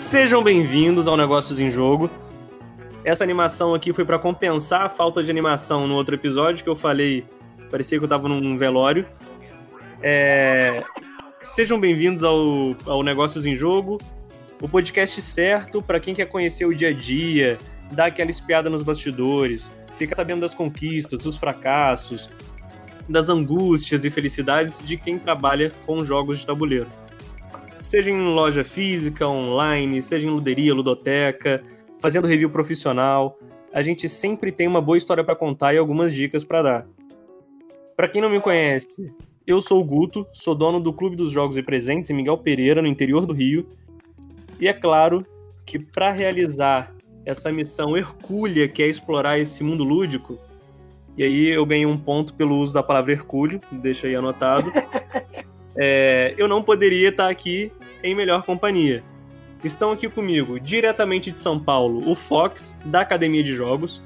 Sejam bem-vindos ao Negócios em Jogo. Essa animação aqui foi para compensar a falta de animação no outro episódio que eu falei, parecia que eu tava num velório. É... Sejam bem-vindos ao, ao Negócios em Jogo, o podcast certo para quem quer conhecer o dia a dia, dar aquela espiada nos bastidores, ficar sabendo das conquistas, dos fracassos, das angústias e felicidades de quem trabalha com jogos de tabuleiro seja em loja física, online, seja em luderia, ludoteca, fazendo review profissional, a gente sempre tem uma boa história para contar e algumas dicas para dar. Para quem não me conhece, eu sou o Guto, sou dono do Clube dos Jogos e Presentes em Miguel Pereira, no interior do Rio. E é claro que para realizar essa missão hercúlea que é explorar esse mundo lúdico, e aí eu ganhei um ponto pelo uso da palavra hercúleo, deixa aí anotado. é, eu não poderia estar aqui em melhor companhia. Estão aqui comigo, diretamente de São Paulo, o Fox, da Academia de Jogos.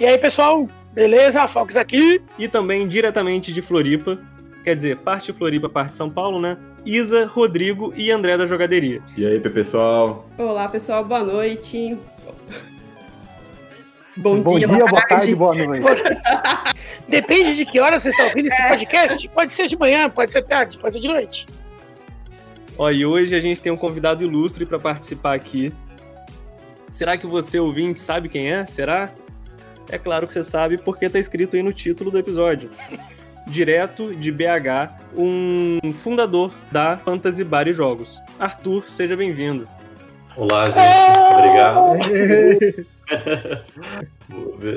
E aí, pessoal? Beleza? Fox aqui. E também diretamente de Floripa, quer dizer, parte Floripa, parte São Paulo, né? Isa, Rodrigo e André da Jogaderia. E aí, pessoal? Olá, pessoal, boa noite. Bom, Bom dia, dia, boa, boa tarde, boa noite. Depende de que hora vocês estão ouvindo esse é. podcast. Pode ser de manhã, pode ser tarde, pode ser de noite. Ó, e hoje a gente tem um convidado ilustre para participar aqui. Será que você, ouvinte, sabe quem é? Será? É claro que você sabe, porque tá escrito aí no título do episódio. Direto de BH, um fundador da Fantasy Bar e Jogos. Arthur, seja bem-vindo. Olá, gente. Obrigado.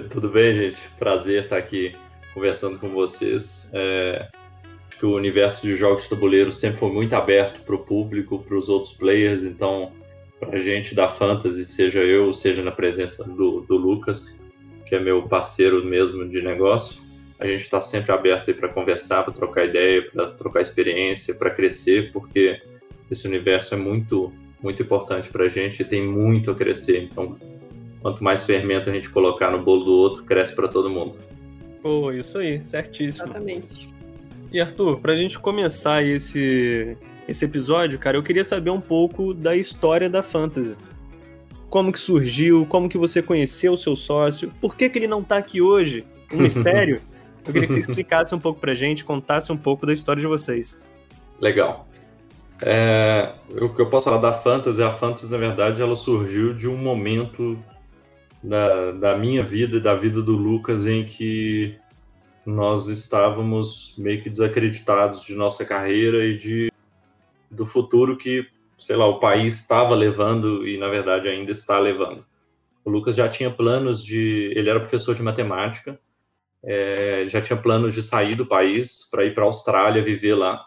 Tudo bem, gente? Prazer estar aqui conversando com vocês. É, acho que o universo de jogos de tabuleiro sempre foi muito aberto para o público, para os outros players, então, para a gente da Fantasy, seja eu, seja na presença do, do Lucas, que é meu parceiro mesmo de negócio, a gente está sempre aberto para conversar, para trocar ideia, para trocar experiência, para crescer, porque esse universo é muito, muito importante para a gente e tem muito a crescer. Então, quanto mais fermento a gente colocar no bolo do outro, cresce para todo mundo. Pô, isso aí, certíssimo. Exatamente. E Arthur, pra gente começar esse, esse episódio, cara, eu queria saber um pouco da história da Fantasy. Como que surgiu, como que você conheceu o seu sócio, por que que ele não tá aqui hoje? Um mistério? eu queria que você explicasse um pouco pra gente, contasse um pouco da história de vocês. Legal. É, o que eu posso falar da Fantasy, a Fantasy, na verdade, ela surgiu de um momento da, da minha vida e da vida do Lucas em que nós estávamos meio que desacreditados de nossa carreira e de do futuro que, sei lá, o país estava levando e na verdade ainda está levando. O Lucas já tinha planos de, ele era professor de matemática, é, já tinha planos de sair do país para ir para a Austrália viver lá.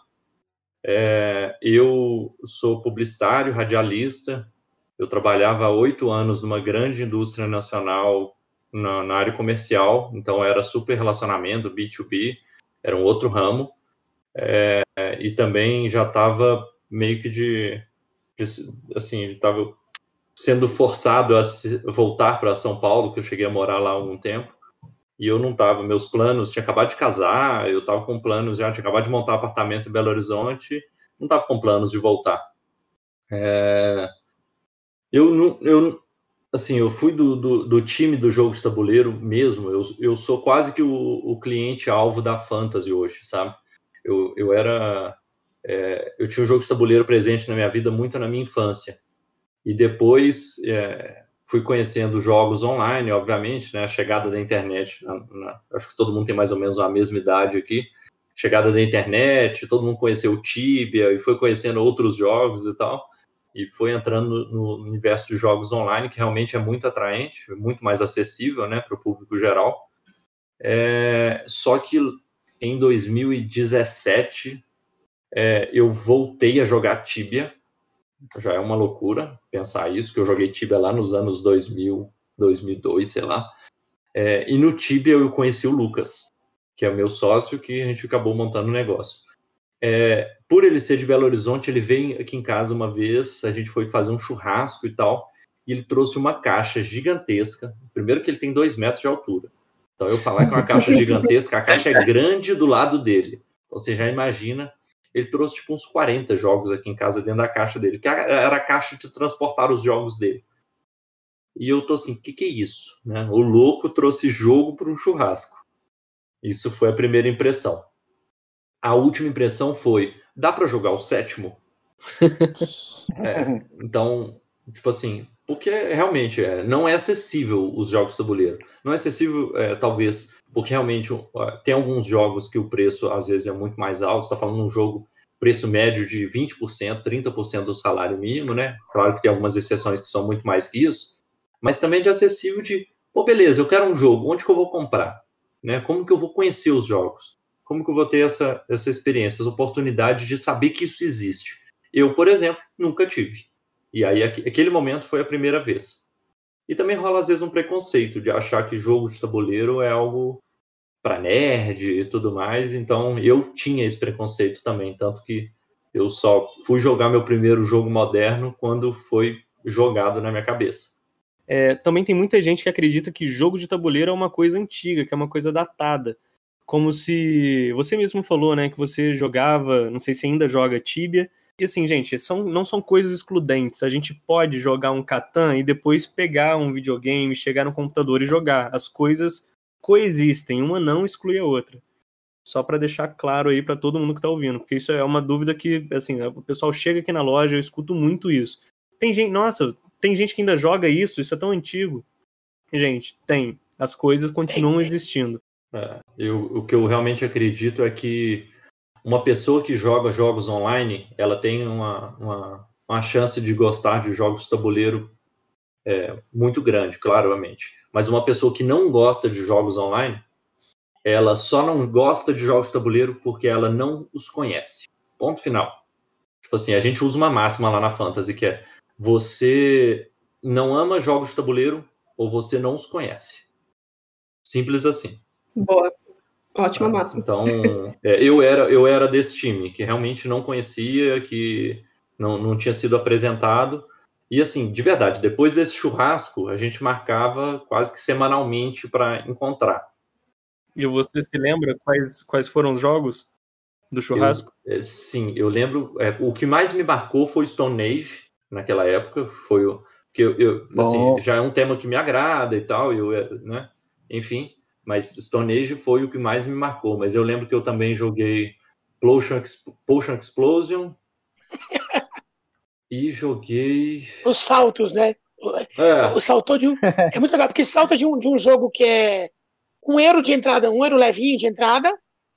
É, eu sou publicitário, radialista, eu trabalhava oito anos numa grande indústria nacional na, na, área comercial, então era super relacionamento, B2B, era um outro ramo, é, e também já estava meio que de, de assim, estava sendo forçado a se, voltar para São Paulo, que eu cheguei a morar lá há algum tempo, e eu não estava, meus planos, tinha acabado de casar, eu estava com planos já, tinha acabado de montar apartamento em Belo Horizonte, não estava com planos de voltar. É, eu não, eu, assim, eu fui do, do, do, time do jogo de tabuleiro mesmo. Eu, eu sou quase que o, o cliente alvo da fantasy hoje, sabe? Eu, eu era, é, eu tinha o um jogo de tabuleiro presente na minha vida muito na minha infância e depois é, fui conhecendo jogos online, obviamente, né? A chegada da internet, na, na, acho que todo mundo tem mais ou menos a mesma idade aqui. Chegada da internet, todo mundo conheceu o Tibia e foi conhecendo outros jogos e tal e foi entrando no, universo de jogos online, que realmente é muito atraente, muito mais acessível né, para o público geral. É, só que em 2017 é, eu voltei a jogar Tibia, já é uma loucura pensar isso, que eu joguei Tibia lá nos anos 2000, 2002, sei lá. É, e no Tibia eu conheci o Lucas, que é o meu sócio, que a gente acabou montando o um negócio. É, por ele ser de Belo Horizonte, ele veio aqui em casa uma vez, a gente foi fazer um churrasco e tal, e ele trouxe uma caixa gigantesca. Primeiro que ele tem dois metros de altura. Então eu falar que é uma caixa gigantesca, a caixa é grande do lado dele. Então você já imagina, ele trouxe tipo uns 40 jogos aqui em casa dentro da caixa dele, que era a caixa de transportar os jogos dele. E eu tô assim, o que, que é isso? Né? O louco trouxe jogo para um churrasco. Isso foi a primeira impressão. A última impressão foi: dá para jogar o sétimo? é, então, tipo assim, porque realmente é, não é acessível os jogos de tabuleiro. Não é acessível, é, talvez, porque realmente tem alguns jogos que o preço às vezes é muito mais alto. Você está falando de um jogo preço médio de 20%, 30% do salário mínimo, né? Claro que tem algumas exceções que são muito mais que isso, mas também de acessível de, pô, beleza, eu quero um jogo, onde que eu vou comprar? Né? Como que eu vou conhecer os jogos? Como que eu vou ter essa, essa experiência, essa oportunidade de saber que isso existe? Eu, por exemplo, nunca tive. E aí, aquele momento foi a primeira vez. E também rola, às vezes, um preconceito de achar que jogo de tabuleiro é algo para nerd e tudo mais. Então, eu tinha esse preconceito também. Tanto que eu só fui jogar meu primeiro jogo moderno quando foi jogado na minha cabeça. É, também tem muita gente que acredita que jogo de tabuleiro é uma coisa antiga, que é uma coisa datada. Como se você mesmo falou, né, que você jogava, não sei se ainda joga Tibia, e assim, gente, são, não são coisas excludentes. A gente pode jogar um Catan e depois pegar um videogame, chegar no computador e jogar. As coisas coexistem, uma não exclui a outra. Só para deixar claro aí para todo mundo que tá ouvindo, porque isso é uma dúvida que, assim, o pessoal chega aqui na loja, eu escuto muito isso. Tem gente, nossa, tem gente que ainda joga isso, isso é tão antigo. Gente, tem. As coisas continuam existindo. É, eu, o que eu realmente acredito é que uma pessoa que joga jogos online, ela tem uma, uma, uma chance de gostar de jogos de tabuleiro é, muito grande, claramente. Mas uma pessoa que não gosta de jogos online, ela só não gosta de jogos de tabuleiro porque ela não os conhece. Ponto final. Tipo assim, a gente usa uma máxima lá na Fantasy que é você não ama jogos de tabuleiro ou você não os conhece. Simples assim. Boa. Ótima ah, máxima. Então, é, eu, era, eu era desse time, que realmente não conhecia, que não, não tinha sido apresentado. E assim, de verdade, depois desse churrasco, a gente marcava quase que semanalmente para encontrar. E você se lembra quais, quais foram os jogos do churrasco? Eu, é, sim, eu lembro. É, o que mais me marcou foi Stone Age, naquela época. Foi o. que eu, eu assim, já é um tema que me agrada e tal, eu, né? Enfim, mas Stone Age foi o que mais me marcou. Mas eu lembro que eu também joguei Potion, Potion Explosion e joguei. Os saltos, né? É. O saltou de um. É muito legal, porque salta de um, de um jogo que é um euro de entrada, um euro levinho de entrada,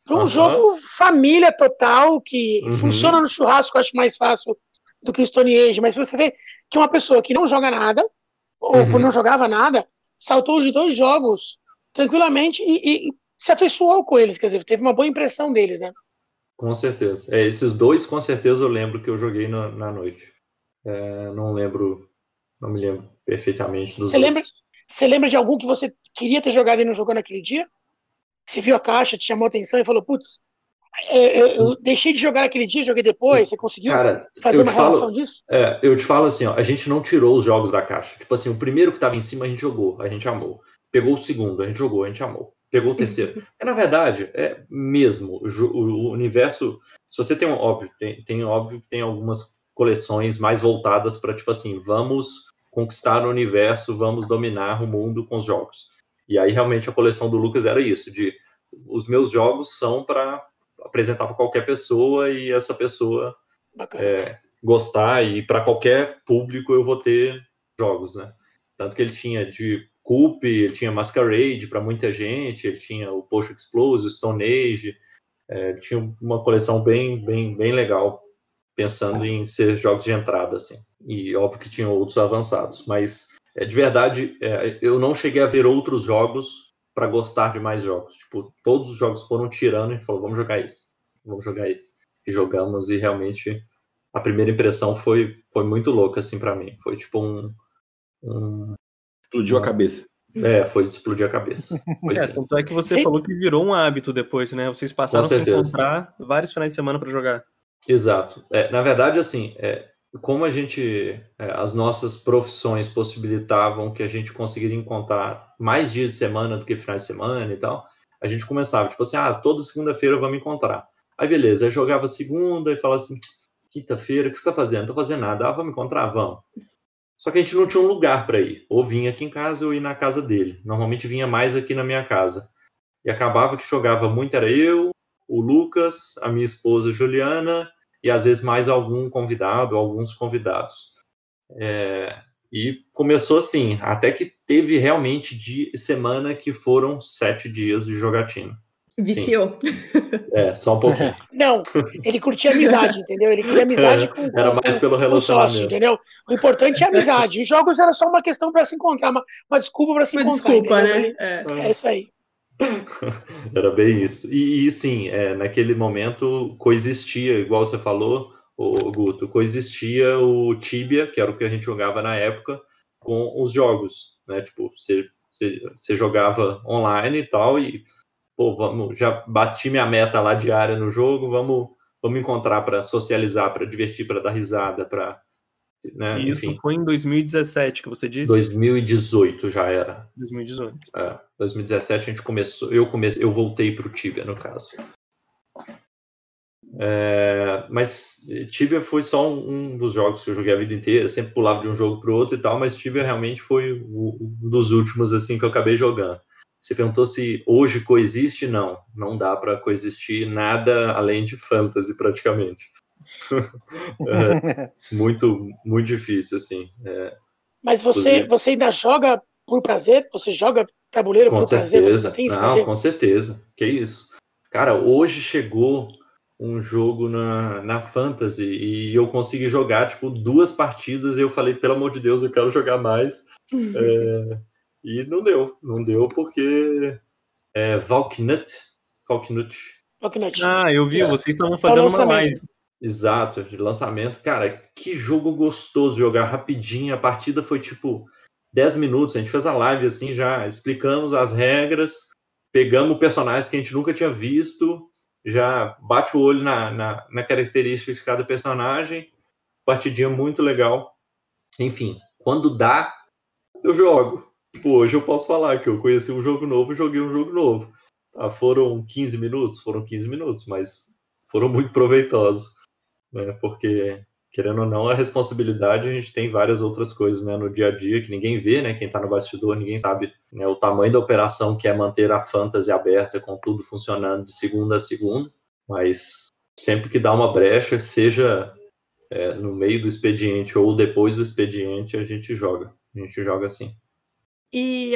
para um uhum. jogo família total, que uhum. funciona no churrasco, acho mais fácil do que o Stone Age. Mas você vê que uma pessoa que não joga nada, ou uhum. não jogava nada, saltou de dois jogos tranquilamente e, e, se afeiçoou com eles, quer dizer, teve uma boa impressão deles, né? Com certeza. É, esses dois, com certeza, eu lembro que eu joguei na, na noite. É, não lembro, não me lembro perfeitamente dos você lembra Você lembra de algum que você queria ter jogado e não jogou naquele dia? Você viu a caixa, te chamou a atenção e falou, putz, é, eu, eu, deixei de jogar aquele dia, joguei depois. Você conseguiu Cara, fazer uma falo, relação disso? É, eu te falo assim, ó, a gente não tirou os jogos da caixa. Tipo assim, o primeiro que estava em cima a gente jogou, a gente amou. Pegou o segundo, a gente jogou, a gente amou. Pegou o terceiro. é, na verdade, é mesmo. O, o, universo. Se você tem um. Óbvio, tem, tem óbvio que tem algumas coleções mais voltadas para, tipo assim, vamos conquistar o universo, vamos dominar o mundo com os jogos. E aí, realmente, a coleção do Lucas era isso: de os meus jogos são para apresentar para qualquer pessoa e essa pessoa é, gostar, e para qualquer público eu vou ter jogos, né? Tanto que ele tinha de Coop, ele tinha Masquerade para muita gente, ele tinha o Post Explosive, Stone Age, é, tinha uma coleção bem, bem, bem legal, pensando em ser jogos de entrada, assim. E óbvio que tinha outros avançados, mas é, de verdade, é, eu não cheguei a ver outros jogos para gostar de mais jogos. Tipo, todos os jogos foram tirando e falou, vamos jogar esse, vamos jogar esse. E jogamos e realmente a primeira impressão foi, foi muito louca, assim, para mim. Foi tipo um, um Explodiu a cabeça. É, foi explodir a cabeça. Foi é, tanto é que você falou que virou um hábito depois, né? Vocês passaram a se encontrar vários finais de semana para jogar. Exato. É, na verdade, assim, é, como a gente, é, as nossas profissões possibilitavam que a gente conseguiria encontrar mais dias de semana do que finais de semana e tal, a gente começava, tipo assim, ah, toda segunda-feira vamos encontrar. Aí beleza, aí jogava segunda e falava assim, quinta-feira, o que você está fazendo? Não tô fazendo nada. Ah, vamos encontrar? Vamos. Só que a gente não tinha um lugar para ir. Ou vinha aqui em casa ou ia na casa dele. Normalmente vinha mais aqui na minha casa. E acabava que jogava muito, era eu, o Lucas, a minha esposa Juliana e às vezes mais algum convidado, alguns convidados. É, e começou assim, até que teve realmente de semana que foram sete dias de jogatina. Viciou. Sim. É, só um pouquinho. Não, ele curtia amizade, entendeu? Ele queria amizade é, com, com Era mais pelo relacionamento. Sócio, entendeu? O importante é a amizade. Os jogos era só uma questão para se encontrar, uma, uma desculpa para se uma encontrar. Desculpa, entendeu? né? É. é isso aí. Era bem isso. E, e sim, é, naquele momento coexistia, igual você falou, o Guto, coexistia o Tibia, que era o que a gente jogava na época, com os jogos, né? Tipo, você, você, você jogava online e tal, e pô, vamos, já bati minha meta lá diária no jogo, vamos, vamos encontrar para socializar, para divertir, para dar risada, para né? E isso Enfim. foi em 2017 que você disse? 2018 já era. 2018. É, 2017 a gente começou, eu comecei, eu voltei para o Tibia no caso. É, mas Tibia foi só um, um, dos jogos que eu joguei a vida inteira, sempre pulava de um jogo para o outro e tal, mas Tibia realmente foi um dos últimos assim que eu acabei jogando. Você perguntou se hoje coexiste? Não, não dá para coexistir nada além de fantasy praticamente. é, muito, muito difícil, assim. É, Mas você, você ainda joga por prazer? Você joga tabuleiro com por certeza. prazer? Você tem Não, prazer? com certeza. Que isso. Cara, hoje chegou um jogo na, na Fantasy e eu consegui jogar, tipo, duas partidas e eu falei, pelo amor de Deus, eu quero jogar mais. é, e não deu. Não deu porque é, Valknut, Valknut. Valknut. Ah, eu vi, é. vocês estavam fazendo uma live. Exato, de lançamento. Cara, que jogo gostoso jogar rapidinho. A partida foi tipo 10 minutos. A gente fez a live assim, já explicamos as regras, pegamos personagens que a gente nunca tinha visto, já bate o olho na, na, na característica de cada personagem. Partidinha muito legal. Enfim, quando dá, eu jogo. Tipo, hoje eu posso falar que eu conheci um jogo novo, joguei um jogo novo. Tá, foram 15 minutos? Foram 15 minutos, mas foram muito proveitosos né? Porque querendo ou não, a responsabilidade a gente tem várias outras coisas, né, no dia a dia que ninguém vê, né, quem está no bastidor, ninguém sabe, né, o tamanho da operação que é manter a fantasy aberta com tudo funcionando de segunda a segunda, mas sempre que dá uma brecha, seja é, no meio do expediente ou depois do expediente, a gente joga, a gente joga assim. E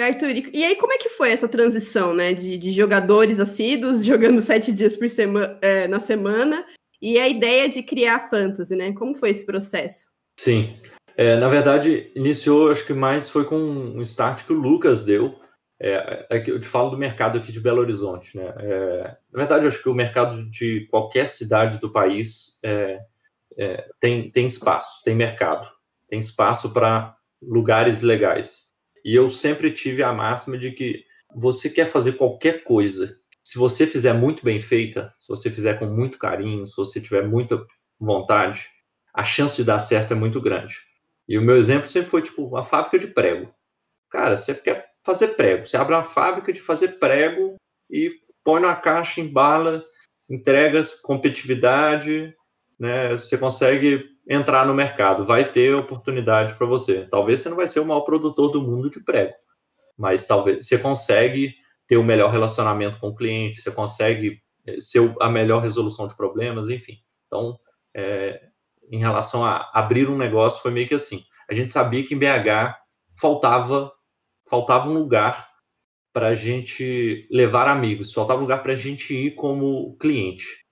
e aí como é que foi essa transição, né, de, de jogadores assíduos jogando sete dias por semana é, na semana e a ideia de criar fantasy, né? Como foi esse processo? Sim. É, na verdade, iniciou, acho que mais foi com um start que o Lucas deu. É, é que eu te falo do mercado aqui de Belo Horizonte, né? É, na verdade, acho que o mercado de qualquer cidade do país é, é, tem, tem espaço, tem mercado, tem espaço para lugares legais. E eu sempre tive a máxima de que você quer fazer qualquer coisa se você fizer muito bem feita, se você fizer com muito carinho, se você tiver muita vontade, a chance de dar certo é muito grande. E o meu exemplo sempre foi tipo uma fábrica de prego. Cara, você quer fazer prego, você abre uma fábrica de fazer prego e põe na caixa, embala, entrega competitividade, né? Você consegue entrar no mercado, vai ter oportunidade para você. Talvez você não vai ser o maior produtor do mundo de prego, mas talvez você consegue ter o melhor relacionamento com o cliente, você consegue eh, ser a melhor resolução de problemas, enfim. Então, é, em relação a abrir um negócio, foi meio que assim. A gente sabia que em BH faltava, faltava um lugar para a gente levar amigos, faltava um lugar para a gente ir como cliente.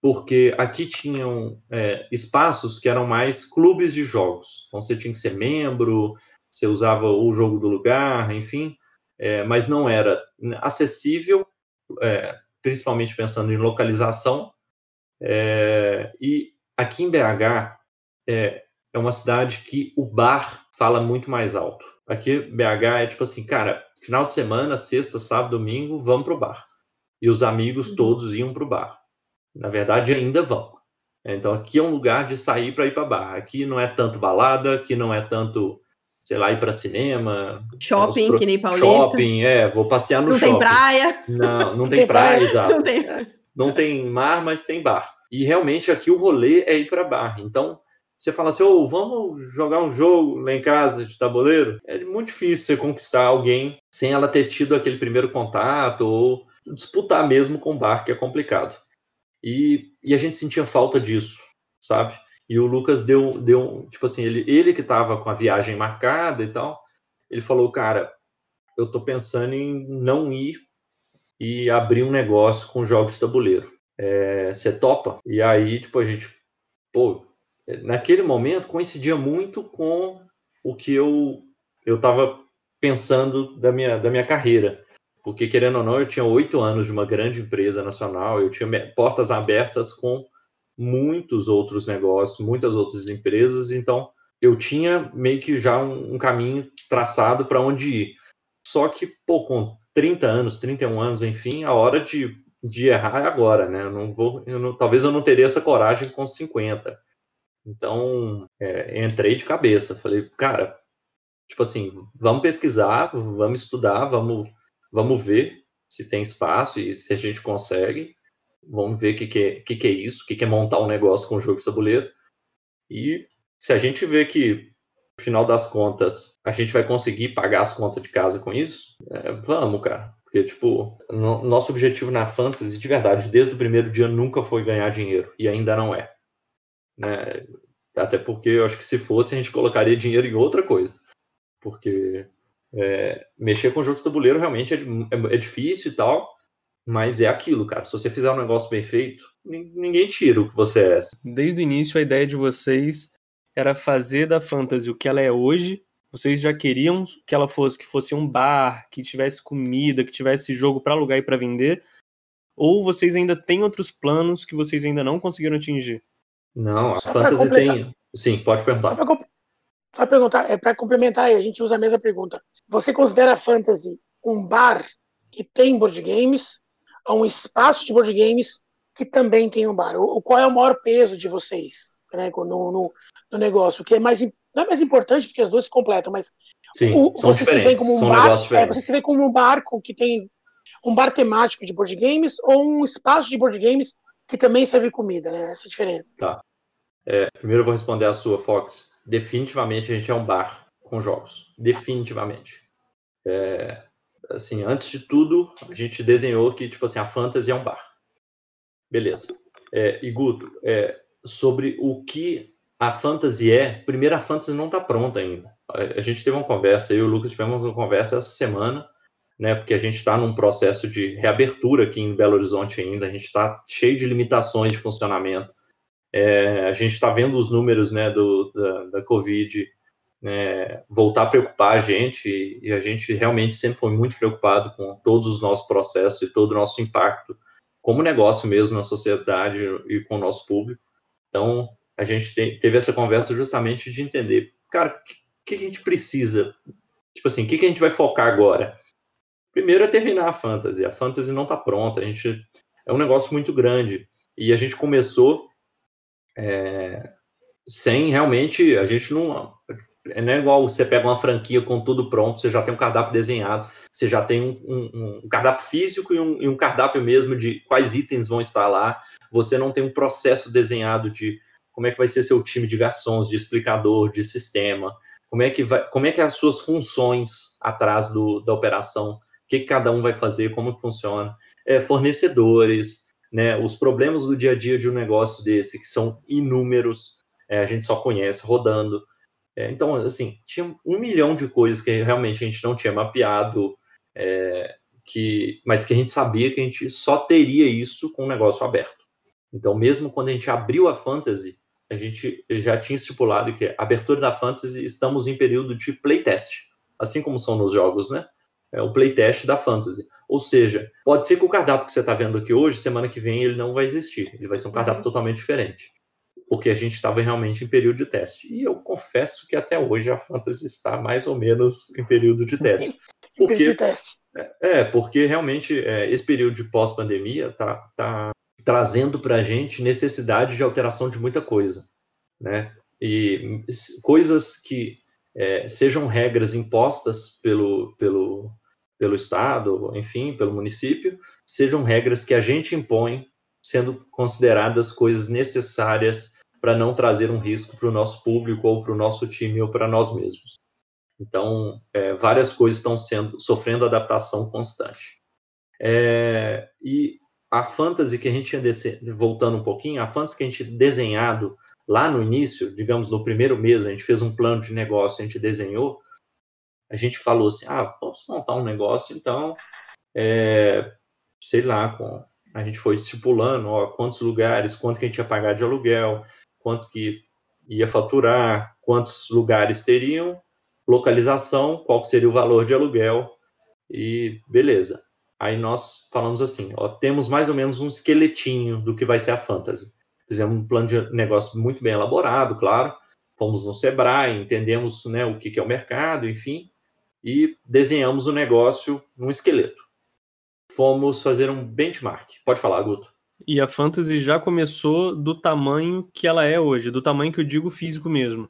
Porque aqui tinham é, espaços que eram mais clubes de jogos. Então você tinha que ser membro, você usava o jogo do lugar, enfim é, mas não era acessível, é, principalmente pensando em localização. É, e aqui em BH é, é uma cidade que o bar fala muito mais alto. Aqui BH é tipo assim, cara, final de semana, sexta, sábado, domingo, vamos pro bar. E os amigos uhum. todos iam pro bar. Na verdade, ainda vão. Então aqui é um lugar de sair para ir para bar. Aqui não é tanto balada, aqui não é tanto, sei lá, ir para cinema. Shopping, pro... que nem Paulista. Shopping, é, vou passear no não shopping. Não tem praia. Não, não, tem, tem praia, praia, exato. Não tem... não tem mar, mas tem bar. E realmente aqui o rolê é ir para bar. Então você fala assim, oh, vamos jogar um jogo lá em casa de tabuleiro. É muito difícil você conquistar alguém sem ela ter tido aquele primeiro contato ou disputar mesmo com o bar, que é complicado. E, e a gente sentia falta disso, sabe? E o Lucas deu, deu tipo assim, ele, ele que estava com a viagem marcada e tal, ele falou, cara, eu tô pensando em não ir e abrir um negócio com jogos de tabuleiro. É, você topa? E aí, tipo, a gente, pô, naquele momento coincidia muito com o que eu eu estava pensando da minha, da minha carreira. Porque, querendo ou não, eu tinha oito anos de uma grande empresa nacional, eu tinha portas abertas com muitos outros negócios, muitas outras empresas, então eu tinha meio que já um, um caminho traçado para onde ir. Só que, pô, com 30 anos, 31 anos, enfim, a hora de, de errar é agora, né? Eu não vou, eu não, talvez eu não teria essa coragem com 50. Então, é, entrei de cabeça. Falei, cara, tipo assim, vamos pesquisar, vamos estudar, vamos vamos ver se tem espaço e se a gente consegue. Vamos ver o que, que, é, que, que é isso, o que, que é montar um negócio com jogo de tabuleiro. E se a gente vê que, no final das contas, a gente vai conseguir pagar as contas de casa com isso, é, vamos, cara. Porque, tipo, no, nosso objetivo na Fantasy, de verdade, desde o primeiro dia nunca foi ganhar dinheiro. E ainda não é. Né? Até porque eu acho que se fosse, a gente colocaria dinheiro em outra coisa. Porque é, mexer com o jogo de tabuleiro realmente é, é, é, difícil e tal, mas é aquilo, cara. Se você fizer um negócio bem feito, ninguém tira o que você é. Desde o início, a ideia de vocês era fazer da fantasy o que ela é hoje. Vocês já queriam que ela fosse que fosse um bar, que tivesse comida, que tivesse jogo para alugar e para vender? Ou vocês ainda têm outros planos que vocês ainda não conseguiram atingir? Não, a Só fantasy tem. Sim, pode perguntar. Só para perguntar, é para complementar, a gente usa a mesma pergunta. Você considera a Fantasy um bar que tem board games ou um espaço de board games que também tem um bar? O, qual é o maior peso de vocês né, no, no, no negócio? O que é mais não é mais importante porque as duas se completam, mas Sim, o, você se vê como um bar, é, você se vê como um barco que tem um bar temático de board games ou um espaço de board games que também serve comida, né? Essa é diferença. Tá. É, primeiro eu vou responder a sua, Fox. Definitivamente a gente é um bar com jogos, definitivamente. É, assim, antes de tudo, a gente desenhou que tipo assim a fantasy é um bar, beleza? É, e Guto, é, sobre o que a fantasy é, primeiro a fantasy não está pronta ainda. A, gente teve uma conversa, eu e o Lucas tivemos uma conversa essa semana, né? Porque a gente está num processo de reabertura aqui em Belo Horizonte ainda, a gente está cheio de limitações de funcionamento. É, a gente está vendo os números né, do, da, da Covid né, voltar a preocupar a gente, e a gente realmente sempre foi muito preocupado com todos os nossos processos e todo o nosso impacto como negócio mesmo na sociedade e com o nosso público. Então, a gente te, teve essa conversa justamente de entender, cara, o que, que, a gente precisa? Tipo assim, o que, que a gente vai focar agora? Primeiro é terminar a fantasy. A fantasy não está pronta, a gente é um negócio muito grande. E a gente começou é, sem realmente, a gente não não é igual você pega uma franquia com tudo pronto, você já tem um cardápio desenhado, você já tem um, um, um cardápio físico e um, e um, cardápio mesmo de quais itens vão estar lá. Você não tem um processo desenhado de como é que vai ser seu time de garçons, de explicador, de sistema, como é que vai, como é que é as suas funções atrás do, da operação, o que, que cada um vai fazer, como que funciona, é, fornecedores, né, os problemas do dia a dia de um negócio desse que são inúmeros, é, a gente só conhece rodando. É, então, assim, tinha um milhão de coisas que realmente a gente não tinha mapeado, é, que, mas que a gente sabia que a gente só teria isso com o negócio aberto. Então, mesmo quando a gente abriu a Fantasy, a gente já tinha estipulado que a abertura da Fantasy estamos em período de playtest, assim como são nos jogos, né? É o playtest da Fantasy. Ou seja, pode ser que o cardápio que você está vendo aqui hoje, semana que vem, ele não vai existir. Ele vai ser um cardápio uhum. totalmente diferente porque a gente estava realmente em período de teste. E eu confesso que até hoje a Fantasy está mais ou menos em período de teste. Porque, de teste. É, é, porque realmente é, esse período de pós-pandemia tá, tá, trazendo para a gente necessidade de alteração de muita coisa, né? E coisas que é, sejam regras impostas pelo, pelo, pelo Estado, enfim, pelo município, sejam regras que a gente impõe, sendo consideradas coisas necessárias para não trazer um risco para o nosso público ou para o nosso time ou para nós mesmos. Então, é, várias coisas estão sendo sofrendo adaptação constante. É, e a fantasy que a gente tinha voltando um pouquinho, a fantasy que a gente desenhado lá no início, digamos no primeiro mês, a gente fez um plano de negócio, a gente desenhou, a gente falou assim, ah, vamos montar um negócio, então, é, sei lá, com, a gente foi estipulando, ó, quantos lugares, quanto que a gente ia pagar de aluguel, quanto que ia faturar, quantos lugares teriam, localização, qual seria o valor de aluguel e beleza. Aí nós falamos assim, ó, temos mais ou menos um esqueletinho do que vai ser a fantasy. Fizemos um plano de negócio muito bem elaborado, claro. Fomos no Sebrae, entendemos né, o que, que é o mercado, enfim, e desenhamos o negócio num esqueleto. Fomos fazer um benchmark. Pode falar, Guto. E a Fantasy já começou do tamanho que ela é hoje, do tamanho que eu digo físico mesmo.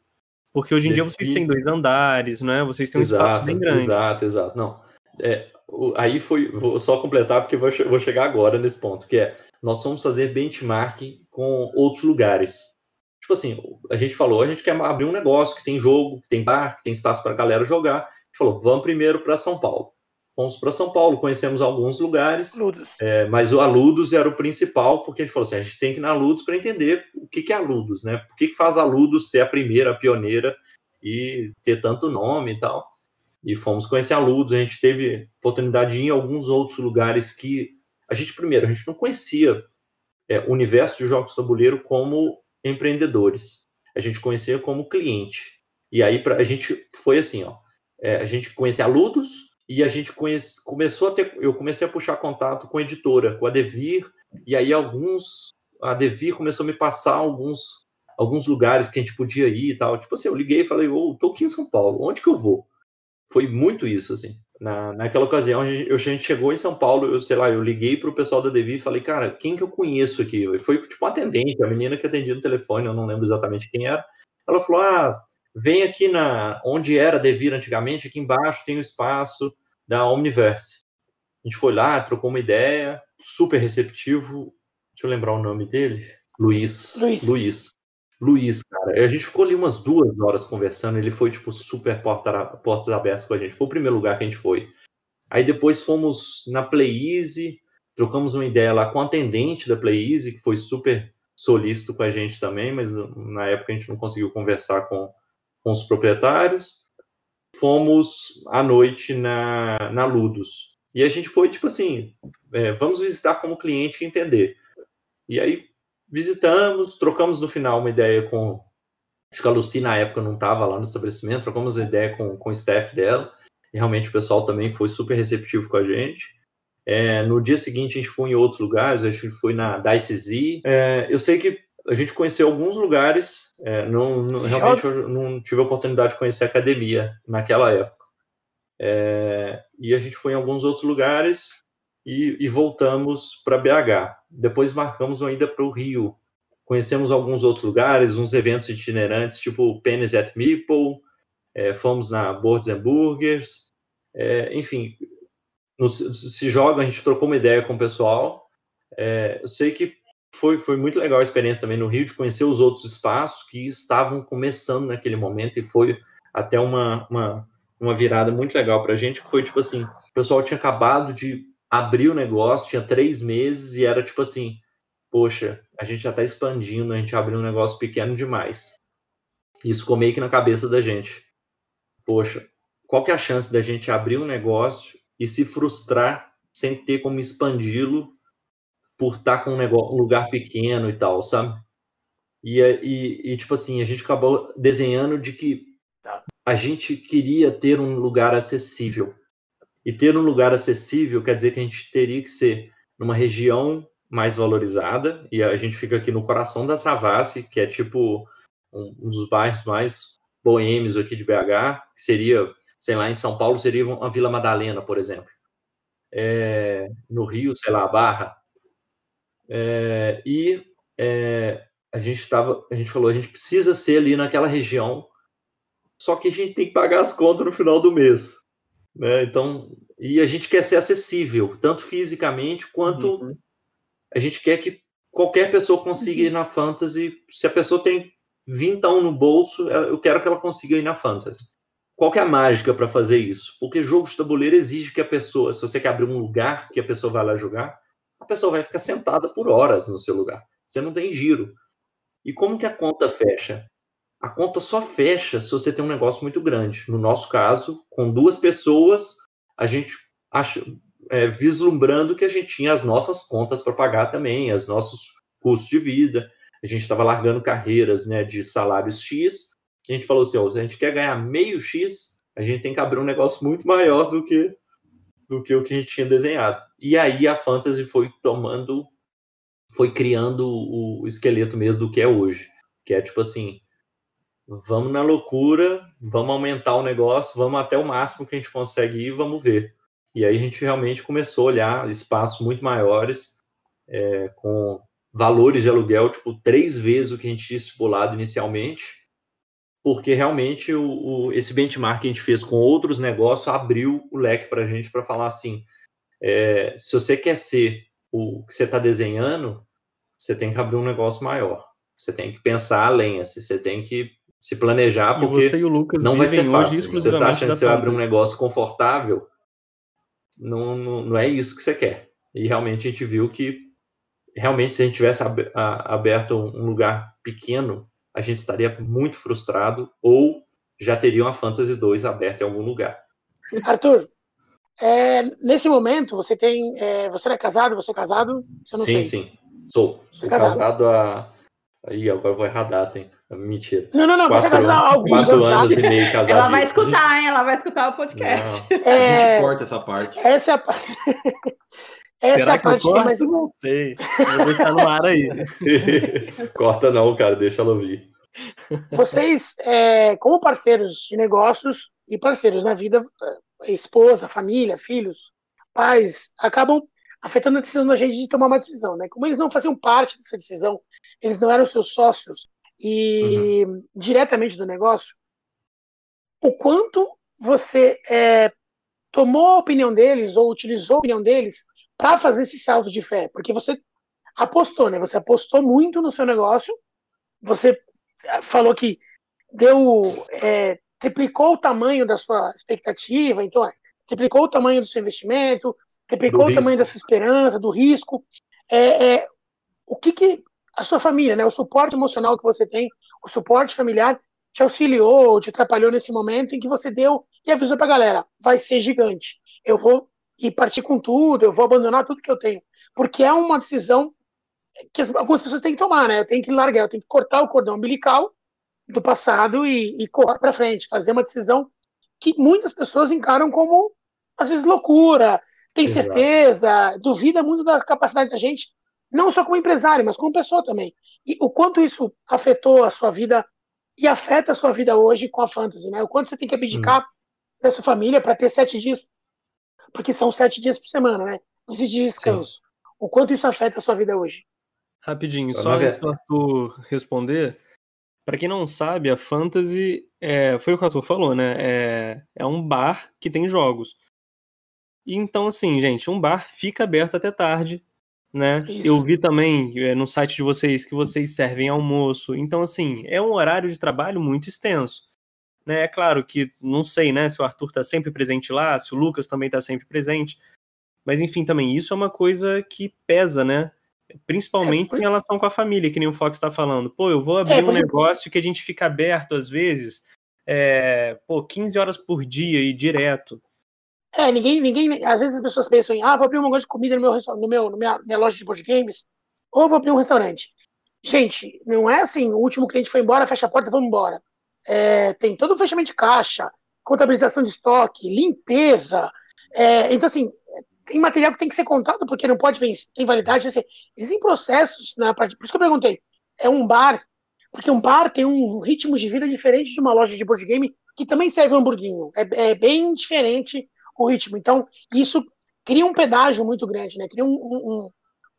Porque hoje em dia vocês têm dois andares, né? Vocês têm um exato, espaço bem grande. Exato, exato. Não. É, aí foi. Vou só completar, porque vou, vou chegar agora nesse ponto, que é nós vamos fazer benchmark com outros lugares. Tipo assim, a gente falou, a gente quer abrir um negócio que tem jogo, que tem bar, que tem espaço para a galera jogar. A gente falou, vamos primeiro para São Paulo. Fomos para São Paulo, conhecemos alguns lugares, é, mas o Aludos era o principal, porque a gente falou assim, a gente tem que ir na Aludos para entender o que, que é Aludos, né? Por que, que faz Aludos ser a primeira, a pioneira e ter tanto nome e tal. E fomos conhecer Aludos, a gente teve oportunidade de ir em alguns outros lugares que a gente, primeiro, a gente não conhecia é, o universo de jogos de tabuleiro como empreendedores. A gente conhecia como cliente. E aí pra, a gente foi assim, ó. É, a gente conhecia Aludos, e a gente conhece, começou a ter, eu comecei a puxar contato com a editora, com a Devir, e aí alguns, a Devir começou a me passar alguns, alguns lugares que a gente podia ir e tal. Tipo assim, eu liguei e falei, ô, oh, tô aqui em São Paulo, onde que eu vou? Foi muito isso, assim. Na, naquela ocasião, a gente, a gente chegou em São Paulo, eu sei lá, eu liguei pro pessoal da Devir e falei, cara, quem que eu conheço aqui? Foi tipo um atendente, a menina que atendia no telefone, eu não lembro exatamente quem era. Ela falou, ah, Vem aqui na onde era Devir antigamente, aqui embaixo tem o espaço da Omniverse. A gente foi lá, trocou uma ideia, super receptivo. Deixa eu lembrar o nome dele. Luiz. Luiz. Luiz. Luiz, cara. A gente ficou ali umas duas horas conversando. Ele foi, tipo, super porta, portas abertas com a gente. Foi o primeiro lugar que a gente foi. Aí depois fomos na Play Easy, trocamos uma ideia lá com a atendente da Play Easy, que foi super solícito com a gente também, mas na época a gente não conseguiu conversar com, com os proprietários. Fomos à noite na, na Ludus. E a gente foi tipo assim: é, vamos visitar como cliente e entender. E aí visitamos, trocamos no final uma ideia com. Acho que a Lucy na época não estava lá no estabelecimento, trocamos uma ideia com, com o staff dela. E realmente o pessoal também foi super receptivo com a gente. É, no dia seguinte a gente foi em outros lugares, a gente foi na Dice Z. É, eu sei que a gente conheceu alguns lugares, é, não, não realmente eu não tive a oportunidade de conhecer a academia naquela época. É, e a gente foi em alguns outros lugares e, e voltamos para BH. Depois marcamos uma ida para o Rio. Conhecemos alguns outros lugares, uns eventos itinerantes, tipo Pennies at Meeple, é, fomos na Boards and Burgers, é, enfim, no, se joga, a gente trocou uma ideia com o pessoal. É, eu sei que foi, foi muito legal a experiência também no Rio de conhecer os outros espaços que estavam começando naquele momento e foi até uma, uma, uma virada muito legal para a gente, que foi tipo assim, o pessoal tinha acabado de abrir o negócio, tinha três meses e era tipo assim, poxa, a gente já está expandindo, a gente abriu um negócio pequeno demais. Isso ficou meio que na cabeça da gente. Poxa, qual que é a chance da gente abrir um negócio e se frustrar sem ter como expandi-lo por estar tá com um, negócio, um lugar pequeno e tal, sabe? E, e, e, tipo assim, a gente acabou desenhando de que a gente queria ter um lugar acessível. E ter um lugar acessível quer dizer que a gente teria que ser numa região mais valorizada, e a gente fica aqui no coração da Savassi, que é tipo um, um dos bairros mais boêmios aqui de BH, que seria, sei lá, em São Paulo seria uma Vila Madalena, por exemplo. É, no Rio, sei lá, Barra, É, e é, a gente tava, a gente falou, a gente precisa ser ali naquela região, só que a gente tem que pagar as contas no final do mês, né? Então, e a gente quer ser acessível, tanto fisicamente quanto uhum. a gente quer que qualquer pessoa consiga ir na fantasy. Se a pessoa tem vintão no bolso, eu quero que ela consiga ir na fantasy. Qual que é a mágica para fazer isso? Porque jogo de tabuleiro exige que a pessoa, se você quer abrir um lugar que a pessoa vai lá jogar, pessoa vai ficar sentada por horas no seu lugar. Você não tem giro. E como que a conta fecha? A conta só fecha se você tem um negócio muito grande. No nosso caso, com duas pessoas, a gente acha, é, vislumbrando que a gente tinha as nossas contas para pagar também, os nossos custos de vida. A gente estava largando carreiras né, de salários X. A gente falou assim: se a gente quer ganhar meio X, a gente tem que abrir um negócio muito maior do que, do que o que a gente tinha desenhado. E aí a Fantasy foi tomando, foi criando o esqueleto mesmo do que é hoje. Que é tipo assim: vamos na loucura, vamos aumentar o negócio, vamos até o máximo que a gente consegue ir, vamos ver. E aí a gente realmente começou a olhar espaços muito maiores, é, com valores de aluguel, tipo, três vezes o que a gente tinha estipulado inicialmente, porque realmente o, o, esse benchmark que a gente fez com outros negócios abriu o leque para a gente para falar assim, é, se você quer ser o que você está desenhando, você tem que abrir um negócio maior. Você tem que pensar além, assim, você tem que se planejar, porque e você e o Lucas não vai ser fácil. Hoje você está achando que você vai abrir um negócio confortável, não, não, não, é isso que você quer. E realmente a gente viu que, realmente, se a gente tivesse aberto um lugar pequeno, a gente estaria muito frustrado ou já teria uma Fantasy 2 aberta em algum lugar. Arthur, é, nesse momento, você tem. É, você é casado? Você é casado? Você não sim, sei. sim. Sou. Sou é casado. casado há. Aí, agora vou errar a data, hein? Mentira. Não, não, não, quatro, você é casado há alguns anos, anos e meio casado. Ela vai escutar, hein? Ela vai escutar o podcast. Não, é... A gente corta essa parte. Essa é a Essa Será é a parte que, eu mais. Não sei. Vou deixar no ar aí. corta não, cara, deixa ela ouvir. Vocês, é, como parceiros de negócios e parceiros na vida, é, esposa, família, filhos, pais, acabam afetando a decisão da gente de tomar uma decisão, né? Como eles não faziam parte dessa decisão, eles não eram seus sócios e uhum. diretamente do negócio, o quanto você é, tomou a opinião deles ou utilizou a opinião deles para fazer esse salto de fé, porque você apostou, né? Você apostou muito no seu negócio, você é, falou que deu é, triplicou o tamanho da sua expectativa, então é, triplicou o tamanho do seu investimento, triplicou do o tamanho da sua esperança, do risco. É, é, o que, que a sua família, né, o suporte emocional que você tem, o suporte familiar, te auxiliou, te atrapalhou nesse momento em que você deu e avisou para a galera: vai ser gigante. Eu vou ir partir com tudo, eu vou abandonar tudo que eu tenho. Porque é uma decisão que algumas pessoas têm que tomar, né? Eu tenho que largar, eu tenho que cortar o cordão umbilical do passado e, e correr para frente, fazer uma decisão que muitas pessoas encaram como, às vezes, loucura, tem Exato. certeza, duvida muito da capacidade da gente, não só como empresário, mas como pessoa também. E o quanto isso afetou a sua vida e afeta a sua vida hoje com a fantasy, né? O quanto você tem que abdicar hum. da sua família para ter sete dias, porque são sete dias por semana, né? Não existe descanso. Sim. O quanto isso afeta a sua vida hoje? Rapidinho, só antes do Arthur responder, para quem não sabe, a Fantasy é, foi o que o Arthur falou, né? É, é um bar que tem jogos. Então, assim, gente, um bar fica aberto até tarde, né? Isso. Eu vi também é, no site de vocês que vocês servem almoço. Então, assim, é um horário de trabalho muito extenso. Né? É claro que não sei, né, se o Arthur tá sempre presente lá, se o Lucas também tá sempre presente. Mas, enfim, também isso é uma coisa que pesa, né? Principalmente é, em relação com a família, que nem o Fox está falando. Pô, eu vou abrir é, um negócio que a gente fica aberto às vezes, é, pô, 15 horas por dia e direto. É, ninguém, ninguém, às vezes as pessoas pensam em, ah, vou abrir um negócio de comida no meu, no meu, no minha, minha loja de board games, ou vou abrir um restaurante. Gente, não é assim, o último cliente foi embora, fecha a porta, vamos embora. É, tem todo o fechamento de caixa, contabilização de estoque, limpeza. É, então, assim, tem material que tem que ser contado porque não pode vencer, tem validade. Assim, existem processos na parte. Por isso que eu perguntei. É um bar, porque um bar tem um ritmo de vida diferente de uma loja de board game que também serve um hamburguinho. É, é bem diferente o ritmo. Então, isso cria um pedágio muito grande, né? Cria um, um,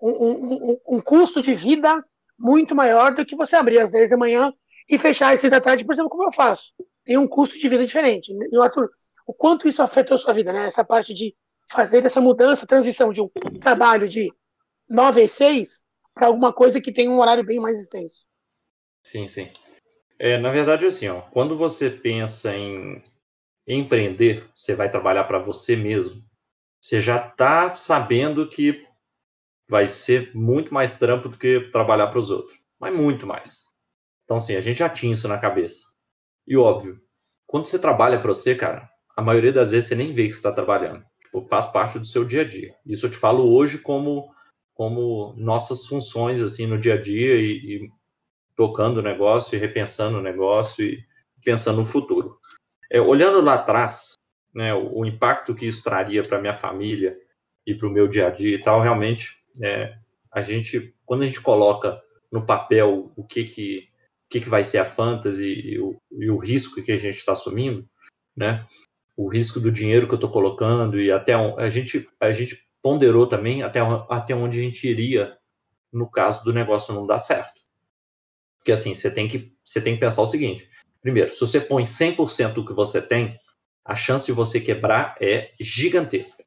um, um, custo de vida muito maior do que você abrir às 10 da manhã e fechar às 6 da tarde, por exemplo, como eu faço. Tem um custo de vida diferente. E, Arthur, o quanto isso afetou a sua vida, né? Essa parte de fazer essa mudança, transição de um trabalho de 9 às 6 para alguma coisa que tem um horário bem mais extenso. Sim, sim. É, na verdade, assim, ó, quando você pensa em empreender, você vai trabalhar para você mesmo, você já está sabendo que vai ser muito mais trampo do que trabalhar para os outros. Mas muito mais. Então, assim, a gente já tinha isso na cabeça. E óbvio, quando você trabalha para você, cara, a maioria das vezes você nem vê que você está trabalhando. Tipo, faz parte do seu dia a dia. Isso eu te falo hoje como, como nossas funções, assim, no dia a dia e, e tocando o negócio e repensando o negócio e pensando no futuro. É, olhando lá atrás, né, o, o impacto que isso traria para minha família e para o meu dia a dia e tal, realmente, é, a gente, quando a gente coloca no papel o que que, que, que vai ser a fantasy e o, e o risco que a gente está assumindo, né, o risco do dinheiro que eu estou colocando e até a gente a gente ponderou também até, até onde a gente iria no caso do negócio não dar certo. Porque assim, você tem que você tem que pensar o seguinte, primeiro, se você põe 100% do que você tem, a chance de você quebrar é gigantesca.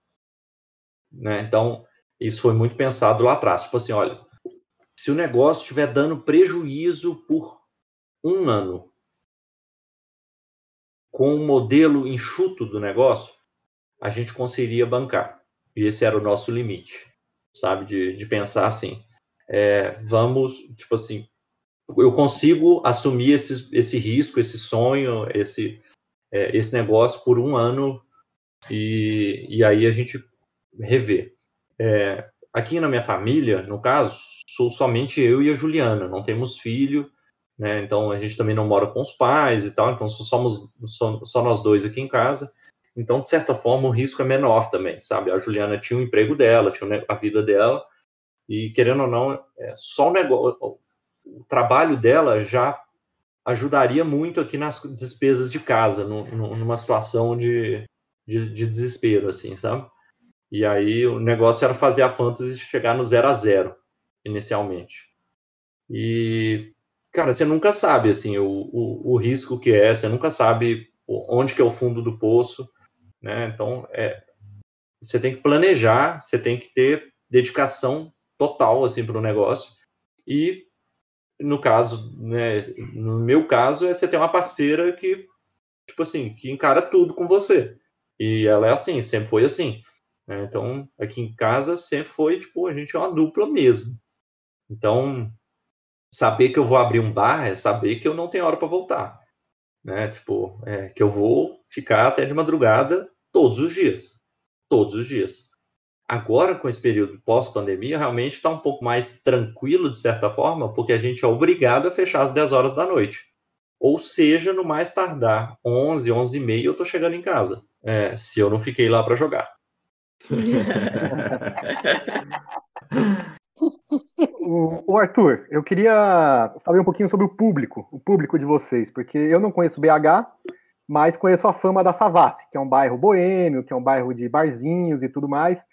Né? Então, isso foi muito pensado lá atrás. Tipo assim, olha, se o negócio estiver dando prejuízo por um ano, com o modelo enxuto do negócio, a gente conseguiria bancar. E esse era o nosso limite, sabe? De, de pensar assim, é, vamos, tipo assim, eu consigo assumir esse, esse risco, esse sonho, esse, é, esse negócio por um ano e, e aí a gente revê. É, aqui na minha família, no caso, sou somente eu e a Juliana, não temos filho, né? Então a gente também não mora com os pais e tal, então somos só, só nós dois aqui em casa. Então, de certa forma, o risco é menor também, sabe? A Juliana tinha o emprego dela, tinha a vida dela, e querendo ou não, é, só o negócio, o trabalho dela já ajudaria muito aqui nas despesas de casa, no, no, numa situação de, de, de, desespero, assim, sabe? E aí o negócio era fazer a fantasy chegar no zero a zero inicialmente. E, cara, você nunca sabe, assim, o, o, o risco que é, você nunca sabe onde que é o fundo do poço, né? Então, é, você tem que planejar, você tem que ter dedicação total, assim, para o negócio. E no caso, né, no meu caso, é você ter uma parceira que, tipo assim, que encara tudo com você. E ela é assim, sempre foi assim. Né? Então, aqui em casa sempre foi, tipo, a gente é uma dupla mesmo. Então, saber que eu vou abrir um bar é saber que eu não tenho hora para voltar. Né? Tipo, é, que eu vou ficar até de madrugada todos os dias. Todos os dias. Agora, com esse período pós-pandemia, realmente está um pouco mais tranquilo, de certa forma, porque a gente é obrigado a fechar às 10 horas da noite. Ou seja, no mais tardar, 11, 11 e meia, eu estou chegando em casa. É, se eu não fiquei lá para jogar. o, Arthur, eu queria saber um pouquinho sobre o público, o público de vocês, porque eu não conheço BH, mas conheço a fama da Savassi, que é um bairro boêmio, que é um bairro de barzinhos e tudo mais.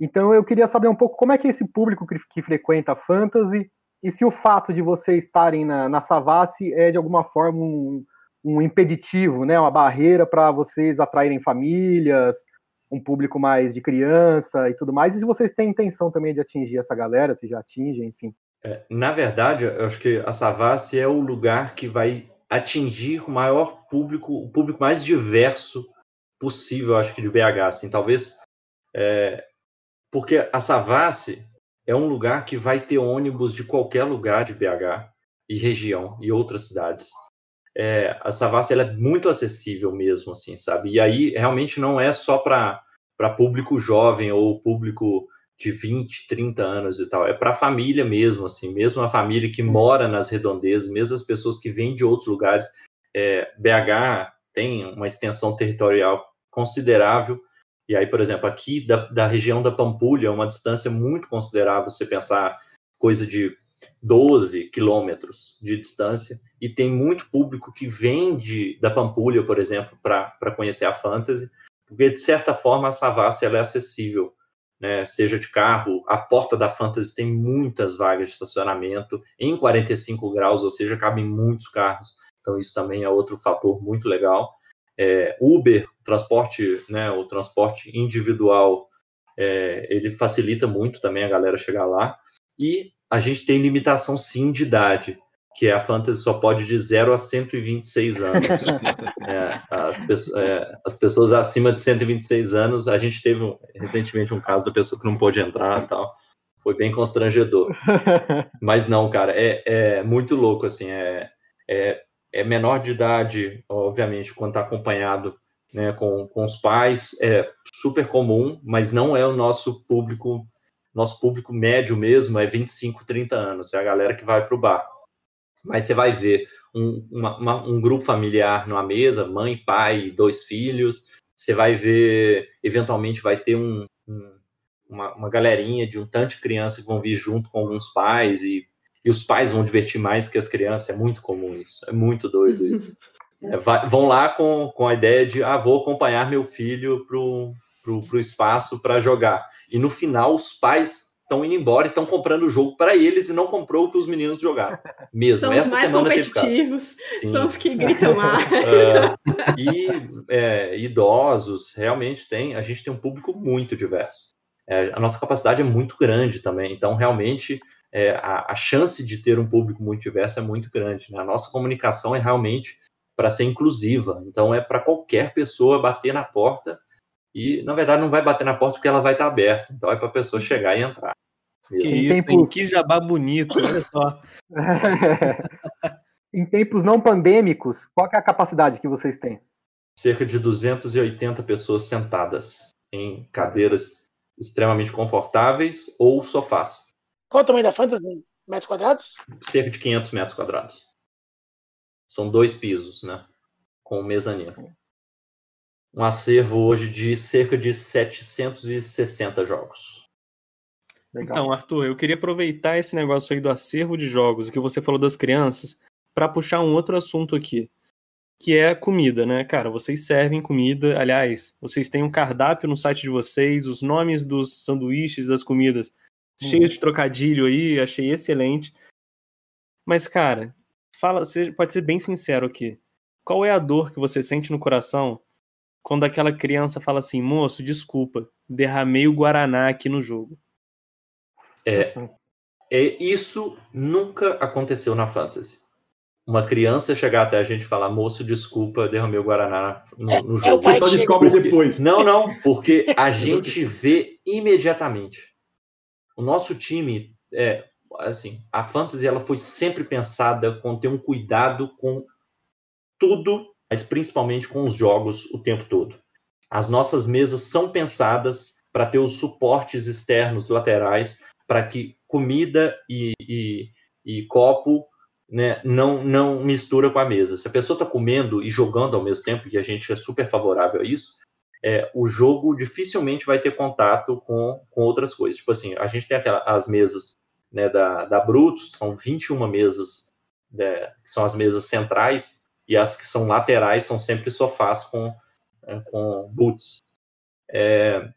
Então eu queria saber um pouco como é que é esse público que, que frequenta fantasy e se o fato de vocês estarem na, na Savassi é de alguma forma um, um impeditivo, né, uma barreira para vocês atraírem famílias, um público mais de criança e tudo mais, e se vocês têm intenção também de atingir essa galera, se já atingem, enfim. É, na verdade, eu acho que a Savassi é o lugar que vai atingir o maior público, o público mais diverso possível, acho que de BH, assim, talvez é, porque a Savassi é um lugar que vai ter ônibus de qualquer lugar de BH e região e outras cidades. É, a Savassi ela é muito acessível mesmo, assim, sabe? E aí realmente não é só para público jovem ou público de 20, 30 anos e tal, é para a família mesmo, assim, mesmo a família que mora nas redondezas, mesmo as pessoas que vêm de outros lugares. É, BH tem uma extensão territorial considerável. E aí, por exemplo, aqui da, da região da Pampulha, é uma distância muito considerável, você pensar coisa de 12 quilômetros de distância, e tem muito público que vem de, da Pampulha, por exemplo, para conhecer a Fantasy, porque de certa forma a Savassi é acessível né, seja de carro, a porta da Fantasy tem muitas vagas de estacionamento em 45 graus, ou seja, cabem muitos carros. Então isso também é outro fator muito legal. É, Uber, transporte, né, o transporte individual, é, ele facilita muito também a galera chegar lá. E a gente tem limitação sim de idade que a fantasy só pode de 0 a 126 anos. é, as, pessoas, é, as, pessoas acima de 126 anos, a gente teve recentemente um caso da pessoa que não pôde entrar e tal. Foi bem constrangedor. Mas não, cara, é, é muito louco, assim, é, é, é menor de idade, obviamente, quando está acompanhado né, com, com os pais, é super comum, mas não é o nosso público, nosso público médio mesmo, é 25, 30 anos, é a galera que vai para o bar mas você vai ver um, uma, uma, um grupo familiar numa mesa, mãe, pai, dois filhos, você vai ver, eventualmente vai ter um, um, uma, uma galerinha de um tanto de criança que vão vir junto com alguns pais e, e os pais vão divertir mais que as crianças, é muito comum isso, é muito doido isso. É, vai, vão lá com, com a ideia de, ah, vou acompanhar meu filho pro, pro espaço para jogar. E no final, os pais estão indo embora e estão comprando o jogo para eles e não comprou o que os meninos jogaram. Mesmo. São Essa os mais semana competitivos, são os que gritam mais. uh, e é, idosos, realmente tem, a gente tem um público muito diverso. É, a nossa capacidade é muito grande também, então realmente é, a, a, chance de ter um público muito diverso é muito grande. Né? A nossa comunicação é realmente para ser inclusiva, então é para qualquer pessoa bater na porta e, na verdade, não vai bater na porta porque ela vai estar aberta. Então é para a pessoa chegar e entrar. Que isso, tempos... que jabá bonito, olha só. em tempos não pandêmicos, qual é a capacidade que vocês têm? Cerca de 280 pessoas sentadas em cadeiras extremamente confortáveis ou sofás. Qual o tamanho da Fantasy? Metros quadrados? Cerca de 500 metros quadrados. São dois pisos, né? Com mezanino. Um acervo hoje de cerca de 760 jogos. Legal. Então, Arthur, eu queria aproveitar esse negócio aí do acervo de jogos, que você falou das crianças, para puxar um outro assunto aqui, que é comida, né? Cara, vocês servem comida, aliás, vocês têm um cardápio no site de vocês, os nomes dos sanduíches, das comidas, hum. cheios de trocadilho aí, achei excelente. Mas, cara, fala, você pode ser bem sincero aqui. Qual é a dor que você sente no coração quando aquela criança fala assim, moço, desculpa, derramei o Guaraná aqui no jogo? É, é, isso nunca aconteceu na fantasy. Uma criança chegar até a gente e falar, moço, desculpa, derramei o Guaraná no, é, no jogo. É, Você só descobre porque... depois. Não, não, porque a gente vê imediatamente. O nosso time, é, assim, a fantasy ela foi sempre pensada com ter um cuidado com tudo, mas principalmente com os jogos o tempo todo. As nossas mesas são pensadas para ter os suportes externos laterais para que comida e, e, e copo né, não, não mistura com a mesa. Se a pessoa está comendo e jogando ao mesmo tempo, e a gente é super favorável a isso, é, o jogo dificilmente vai ter contato com, com outras coisas. Tipo assim, a gente tem aquela, as mesas né, da, da Brutus, são 21 mesas, né, que são as mesas centrais, e as que são laterais são sempre sofás com, é, com boots. É,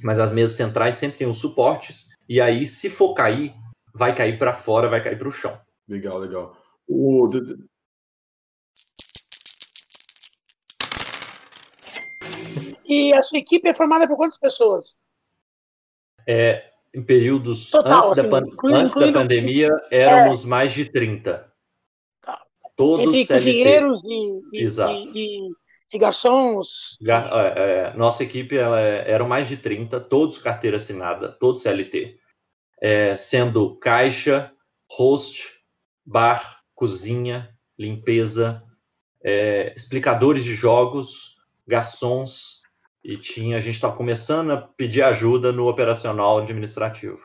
mas as mesas centrais sempre têm os suportes, e aí, se for cair, vai cair para fora, vai cair para o chão. Legal, legal. O... E a sua equipe é formada por quantas pessoas? É, em períodos Total, antes, assim, da, pan incluindo, antes incluindo, da pandemia, éramos é... mais de 30. Tá. Todos Entre cozinheiros e, e, e, e, garçons? Gar, é, é, nossa equipe ela é, era mais de 30, todos carteira assinada, todos CLT é, sendo caixa, host, bar, cozinha, limpeza, é, explicadores de jogos, garçons, e tinha a gente estava começando a pedir ajuda no operacional administrativo.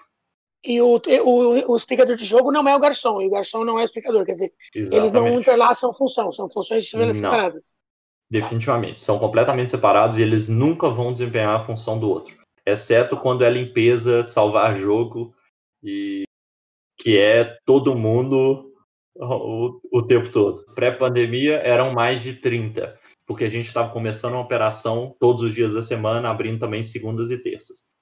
E o, o, o, explicador de jogo não é o garçom, e o garçom não é o explicador, quer dizer, Exatamente. eles não interlaçam função, são funções separadas. Definitivamente, são completamente separados e eles nunca vão desempenhar a função do outro, exceto quando é limpeza, salvar jogo e que é todo mundo o, o tempo todo. Pré-pandemia eram mais de 30, porque a gente estava começando uma operação todos os dias da semana, abrindo também segundas e terças.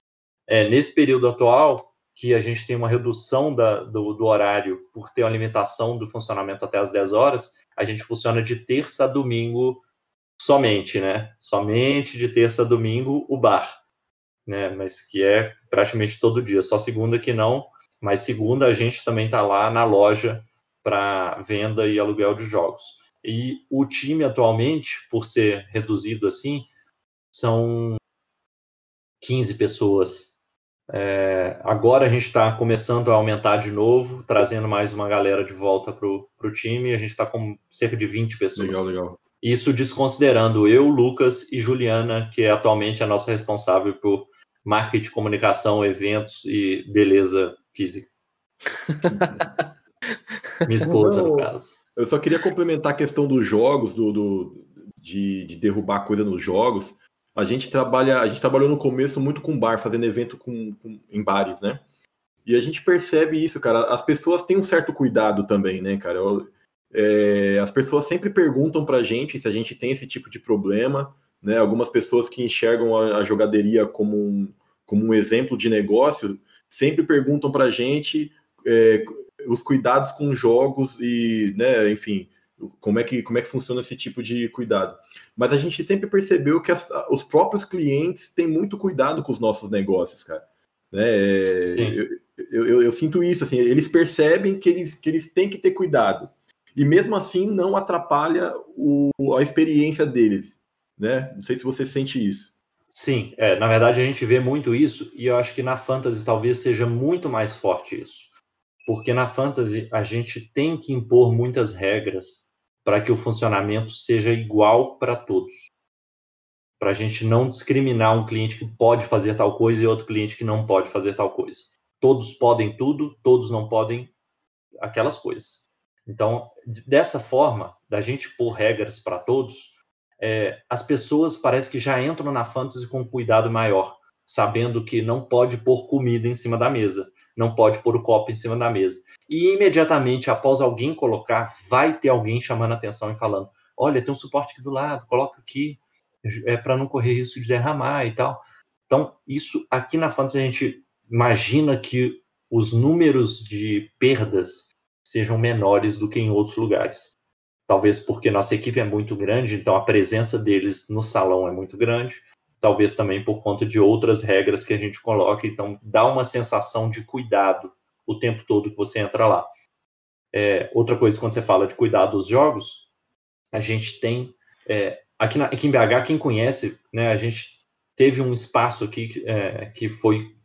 É, nesse período atual, que a gente tem uma redução da, do, do, horário por ter uma limitação do funcionamento até as 10 horas, a gente funciona de terça a domingo somente, né? Somente de terça a domingo o bar, né? Mas que é praticamente todo dia, só segunda que não, mas segunda a gente também está lá na loja para venda e aluguel de jogos. E o time atualmente, por ser reduzido assim, são 15 pessoas é, agora a gente está começando a aumentar de novo, trazendo mais uma galera de volta para o time. A gente está com cerca de 20 pessoas. Legal, legal. Isso desconsiderando eu, Lucas e Juliana, que é atualmente a nossa responsável por marketing, comunicação, eventos e beleza física. Minha esposa, no caso. Eu só queria complementar a questão dos jogos, do, do de, de derrubar coisa nos jogos a gente trabalha, a gente trabalhou no começo muito com bar, fazendo evento com, com, em bares, né? E a gente percebe isso, cara. As pessoas têm um certo cuidado também, né, cara? É, as pessoas sempre perguntam pra gente se a gente tem esse tipo de problema, né? Algumas pessoas que enxergam a, a jogaderia como um, como um exemplo de negócio sempre perguntam pra gente é, os cuidados com jogos e, né, enfim, como é que como é que funciona esse tipo de cuidado. Mas a gente sempre percebeu que as, os próprios clientes têm muito cuidado com os nossos negócios, cara. Né? Eu, eu, eu, eu, sinto isso, assim, eles percebem que eles, que eles têm que ter cuidado. E mesmo assim não atrapalha o, a experiência deles. Né? Não sei se você sente isso. Sim, é, na verdade a gente vê muito isso, e eu acho que na Fantasy talvez seja muito mais forte isso. Porque na Fantasy a gente tem que impor muitas regras para que o funcionamento seja igual para todos. Para a gente não discriminar um cliente que pode fazer tal coisa e outro cliente que não pode fazer tal coisa. Todos podem tudo, todos não podem aquelas coisas. Então, dessa forma, da gente pôr regras para todos, é, as pessoas parece que já entram na fantasy com cuidado maior, sabendo que não pode pôr comida em cima da mesa, não pode pôr o copo em cima da mesa e imediatamente após alguém colocar, vai ter alguém chamando atenção e falando: olha, tem um suporte aqui do lado, coloca aqui, é para não correr risco de derramar e tal. Então, isso aqui na Fantasy a gente imagina que os números de perdas sejam menores do que em outros lugares. Talvez porque nossa equipe é muito grande, então a presença deles no salão é muito grande. Talvez também por conta de outras regras que a gente coloca, então dá uma sensação de cuidado o tempo todo que você entra lá. É, outra coisa, quando você fala de cuidar dos jogos, a gente tem. É, aqui, na, aqui em BH, quem conhece, né, a gente teve um espaço aqui é, que foi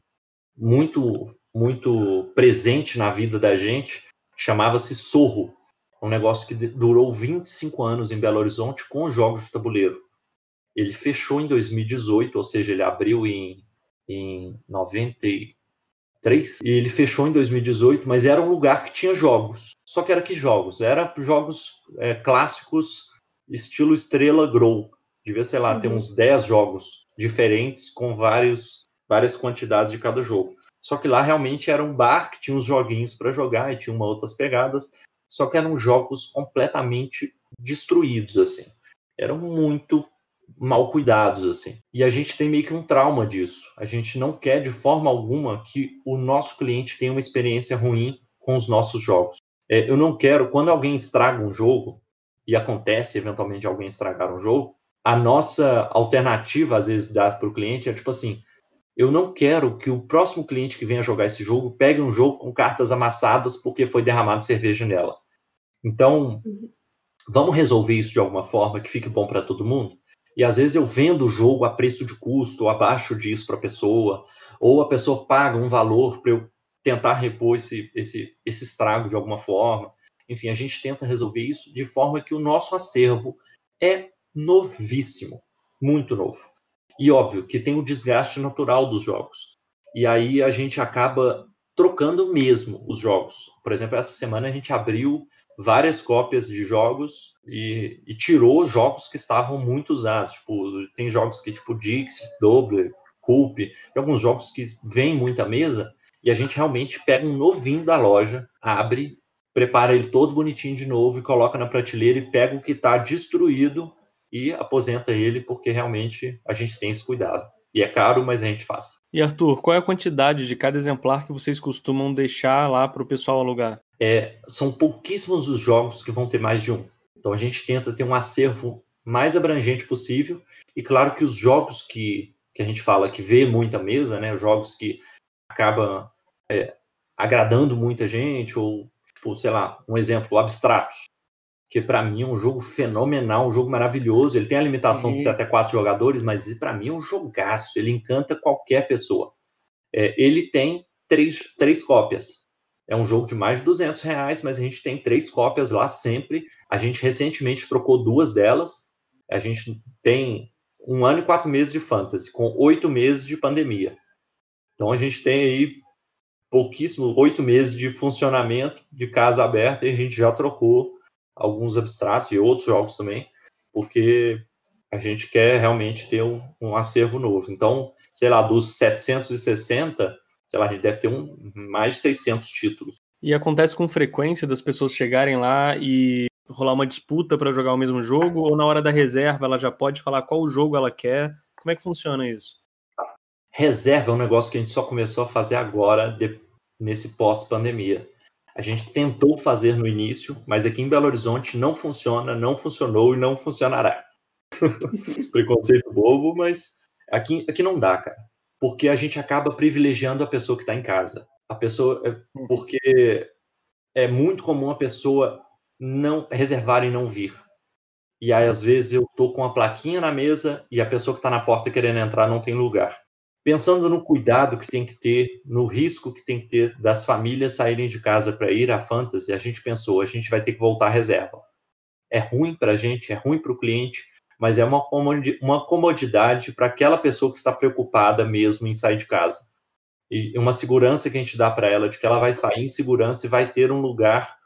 muito, muito presente na vida da gente, chamava-se Sorro. Um negócio que durou 25 anos em Belo Horizonte com jogos de tabuleiro. Ele fechou em 2018, ou seja, ele abriu em, em 90, 3. E ele fechou em 2018, mas era um lugar que tinha jogos. Só que era que jogos? Era jogos é, clássicos, estilo Estrela Grow. Devia, sei lá, uhum. ter uns 10 jogos diferentes com vários, várias quantidades de cada jogo. Só que lá realmente era um bar que tinha uns joguinhos para jogar e tinha uma outras pegadas. Só que eram jogos completamente destruídos, assim. Eram muito mal cuidados, assim. E a gente tem meio que um trauma disso. A gente não quer de forma alguma que o nosso cliente tenha uma experiência ruim com os nossos jogos. É, eu não quero, quando alguém estraga um jogo, e acontece eventualmente alguém estragar um jogo, a nossa alternativa, às vezes, dada para o cliente é tipo assim: eu não quero que o próximo cliente que venha jogar esse jogo pegue um jogo com cartas amassadas porque foi derramado cerveja nela. Então, uhum. vamos resolver isso de alguma forma que fique bom para todo mundo? E às vezes eu vendo o jogo a preço de custo, ou abaixo disso para a pessoa, ou a pessoa paga um valor para eu tentar repor esse, esse, esse estrago de alguma forma. Enfim, a gente tenta resolver isso de forma que o nosso acervo é novíssimo, muito novo. E óbvio que tem o desgaste natural dos jogos. E aí a gente acaba trocando mesmo os jogos. Por exemplo, essa semana a gente abriu várias cópias de jogos e, e, tirou jogos que estavam muito usados. Tipo, tem jogos que, tipo, Dixie, Doubler, Coop, tem alguns jogos que vêm muita mesa e a gente realmente pega um novinho da loja, abre, prepara ele todo bonitinho de novo e coloca na prateleira e pega o que está destruído e aposenta ele, porque realmente a gente tem esse cuidado. E é caro, mas a gente faz. E Arthur, qual é a quantidade de cada exemplar que vocês costumam deixar lá para o pessoal alugar? É, são pouquíssimos os jogos que vão ter mais de um. Então a gente tenta ter um acervo mais abrangente possível. E claro que os jogos que, que a gente fala que vê muita mesa, né? Jogos que acabam é, agradando muita gente, ou, tipo, sei lá, um exemplo, Abstratos que para mim é um jogo fenomenal, um jogo maravilhoso. Ele tem a limitação uhum. de ser até quatro jogadores, mas para mim é um jogaço. Ele encanta qualquer pessoa. É, ele tem três, três cópias. É um jogo de mais de 200 reais, mas a gente tem três cópias lá sempre. A gente recentemente trocou duas delas. A gente tem um ano e quatro meses de fantasy, com oito meses de pandemia. Então a gente tem aí pouquíssimo, oito meses de funcionamento de casa aberta e a gente já trocou alguns abstratos e outros jogos também, porque a gente quer realmente ter um, um acervo novo. Então, sei lá, dos 760, sei lá, a gente deve ter um, mais de 600 títulos. E acontece com frequência das pessoas chegarem lá e rolar uma disputa para jogar o mesmo jogo, ou na hora da reserva ela já pode falar qual jogo ela quer? Como é que funciona isso? Reserva é um negócio que a gente só começou a fazer agora, nesse pós-pandemia. A gente tentou fazer no início, mas aqui em Belo Horizonte não funciona, não funcionou e não funcionará. Preconceito bobo, mas aqui, aqui não dá, cara. Porque a gente acaba privilegiando a pessoa que está em casa. A pessoa. É, porque é muito comum a pessoa não reservar e não vir. E aí, às vezes, eu tô com a plaquinha na mesa e a pessoa que está na porta querendo entrar não tem lugar pensando no cuidado que tem que ter, no risco que tem que ter das famílias saírem de casa para ir à fantasy, a gente pensou, a gente vai ter que voltar à reserva. É ruim para a gente, é ruim para o cliente, mas é uma comodidade para aquela pessoa que está preocupada mesmo em sair de casa. E uma segurança que a gente dá para ela de que ela vai sair em segurança e vai ter um lugar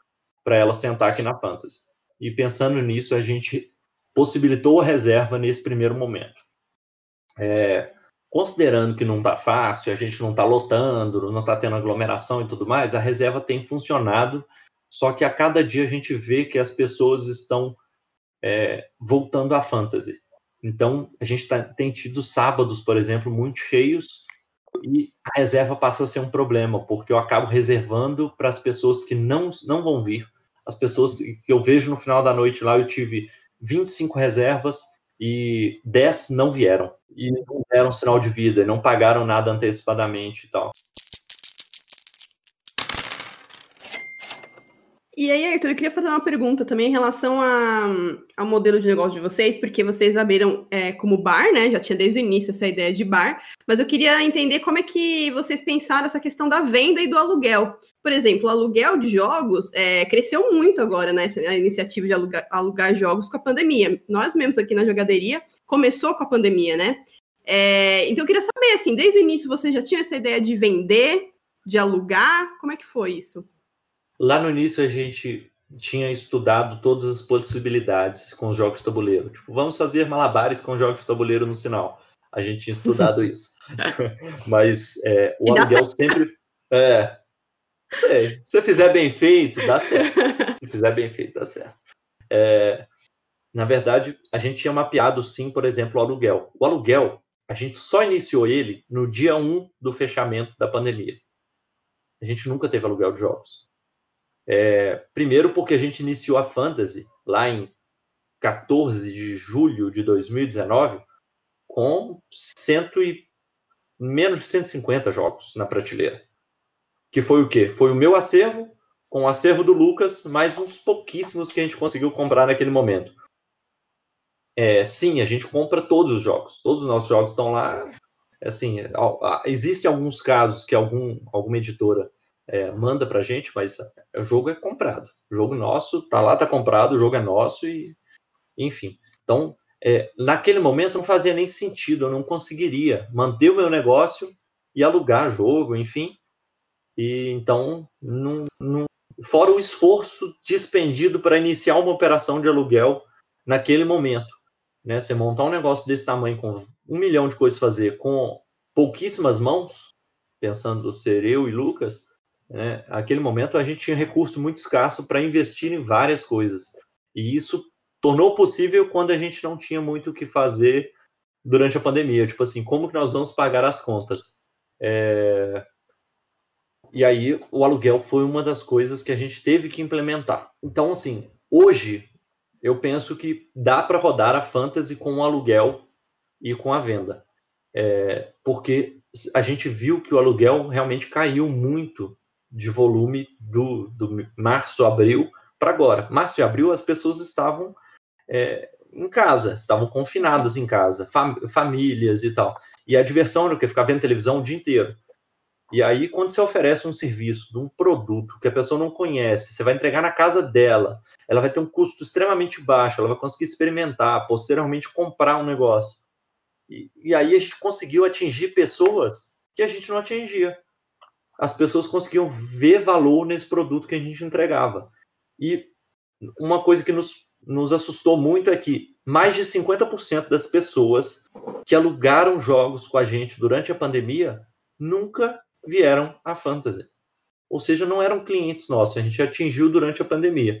para ela sentar aqui na fantasy. E pensando nisso, a gente possibilitou a reserva nesse primeiro momento. É, considerando que não está fácil, a gente não está lotando, não está tendo aglomeração e tudo mais, a reserva tem funcionado, só que a cada dia a gente vê que as pessoas estão é, voltando à fantasy. Então, a gente tá, tem tido sábados, por exemplo, muito cheios e a reserva passa a ser um problema, porque eu acabo reservando para as pessoas que não, não vão vir. As pessoas que eu vejo no final da noite lá, eu tive 25 reservas e 10 não vieram e não deram sinal de vida, não pagaram nada antecipadamente e tal. E aí, Arthur, eu queria fazer uma pergunta também em relação a, ao modelo de negócio de vocês, porque vocês abriram é, como bar, né? Já tinha desde o início essa ideia de bar, mas eu queria entender como é que vocês pensaram essa questão da venda e do aluguel. Por exemplo, o aluguel de jogos é, cresceu muito agora, né? A iniciativa de alugar, alugar, jogos com a pandemia. Nós mesmos aqui na jogaderia começou com a pandemia, né? É, então eu queria saber, assim, desde o início vocês já tinham essa ideia de vender, de alugar? Como é que foi isso? Lá no início a gente tinha estudado todas as possibilidades com os jogos de tabuleiro. Tipo, vamos fazer malabares com jogos de tabuleiro no sinal. A gente tinha estudado isso. Mas é, o aluguel sempre. É, sei, se fizer bem feito, dá certo. Se fizer bem feito, dá certo. É, na verdade, a gente tinha mapeado sim, por exemplo, o aluguel. O aluguel, a gente só iniciou ele no dia 1 do fechamento da pandemia. A gente nunca teve aluguel de jogos. É, primeiro porque a gente iniciou a Fantasy lá em 14 de julho de 2019 com cento e, menos de 150 jogos na prateleira. Que foi o quê? Foi o meu acervo com o acervo do Lucas, mais uns pouquíssimos que a gente conseguiu comprar naquele momento. É, sim, a gente compra todos os jogos. Todos os nossos jogos estão lá. Assim, existem alguns casos que algum, alguma editora é, manda pra gente, mas o jogo é comprado. O jogo nosso, tá lá, tá comprado, o jogo é nosso e enfim. Então, é, naquele momento não fazia nem sentido, eu não conseguiria manter o meu negócio e alugar jogo, enfim. E então, não, não, fora o esforço despendido para iniciar uma operação de aluguel naquele momento. Né? Você montar um negócio desse tamanho com um milhão de coisas fazer com pouquíssimas mãos, pensando ser eu e Lucas, né, naquele momento a gente tinha recurso muito escasso para investir em várias coisas. E isso tornou possível quando a gente não tinha muito o que fazer durante a pandemia. Tipo assim, como que nós vamos pagar as contas? É... E aí, o aluguel foi uma das coisas que a gente teve que implementar. Então, assim, hoje, eu penso que dá para rodar a Fantasy com o aluguel e com a venda. É... Porque a gente viu que o aluguel realmente caiu muito de volume do, do março, abril para agora. Março e abril, as pessoas estavam é, em casa, estavam confinadas em casa, fam famílias e tal. E a diversão era o que? Ficar vendo televisão o dia inteiro. E aí, quando você oferece um serviço um produto que a pessoa não conhece, você vai entregar na casa dela, ela vai ter um custo extremamente baixo, ela vai conseguir experimentar, posteriormente comprar um negócio. E, e aí a gente conseguiu atingir pessoas que a gente não atingia. As pessoas conseguiam ver valor nesse produto que a gente entregava. E uma coisa que nos nos assustou muito é que mais de 50% das pessoas que alugaram jogos com a gente durante a pandemia nunca vieram à Fantasy. Ou seja, não eram clientes nossos, a gente atingiu durante a pandemia.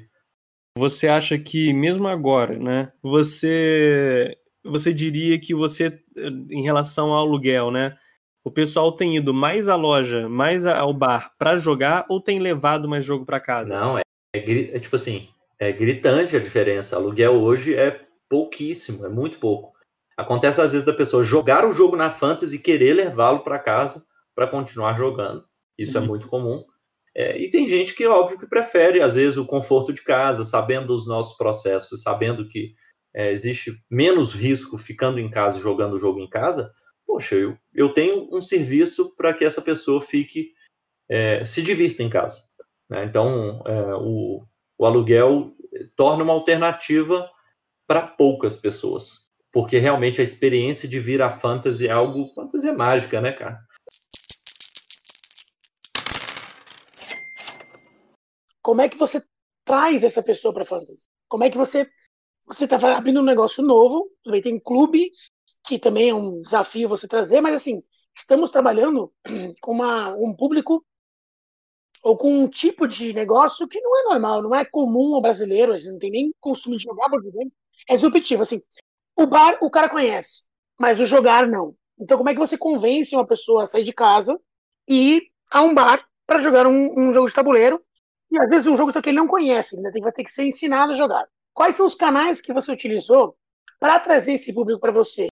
Você acha que mesmo agora, né, você você diria que você em relação ao aluguel, né, o pessoal tem ido mais à loja, mais ao bar para jogar ou tem levado mais jogo para casa? Não, é, é, é tipo assim, é gritante a diferença. Aluguel hoje é pouquíssimo, é muito pouco. Acontece às vezes da pessoa jogar o jogo na Fantasy e querer levá-lo para casa para continuar jogando. Isso é uhum. é muito comum. É, e tem gente que, óbvio, que prefere, às vezes, o conforto de casa, sabendo dos nossos processos, sabendo que é, existe menos risco ficando em casa, jogando o jogo em casa. Poxa, eu, eu tenho um serviço para que essa pessoa fique, é, se divirta em casa. Né? Então, é, o, o aluguel torna uma alternativa para poucas pessoas. Porque realmente a experiência de vir a fantasy é algo. Fantasy é mágica, né, cara? Como é que você traz essa pessoa para fantasy? Como é que você você está abrindo um negócio novo? Também tem clube que também é um desafio você trazer, mas assim estamos trabalhando com uma, um público ou com um tipo de negócio que não é normal, não é comum ao brasileiro, a gente não tem nem costume de jogar board game. É disruptivo, assim. O bar o cara conhece, mas o jogar não. Então, como é que você convence uma pessoa a sair de casa e ir a um bar para jogar um, um, jogo de tabuleiro? E às vezes um jogo que ele não conhece, ele vai ter que ser ensinado a jogar. Quais são os canais que você utilizou para trazer esse público para você?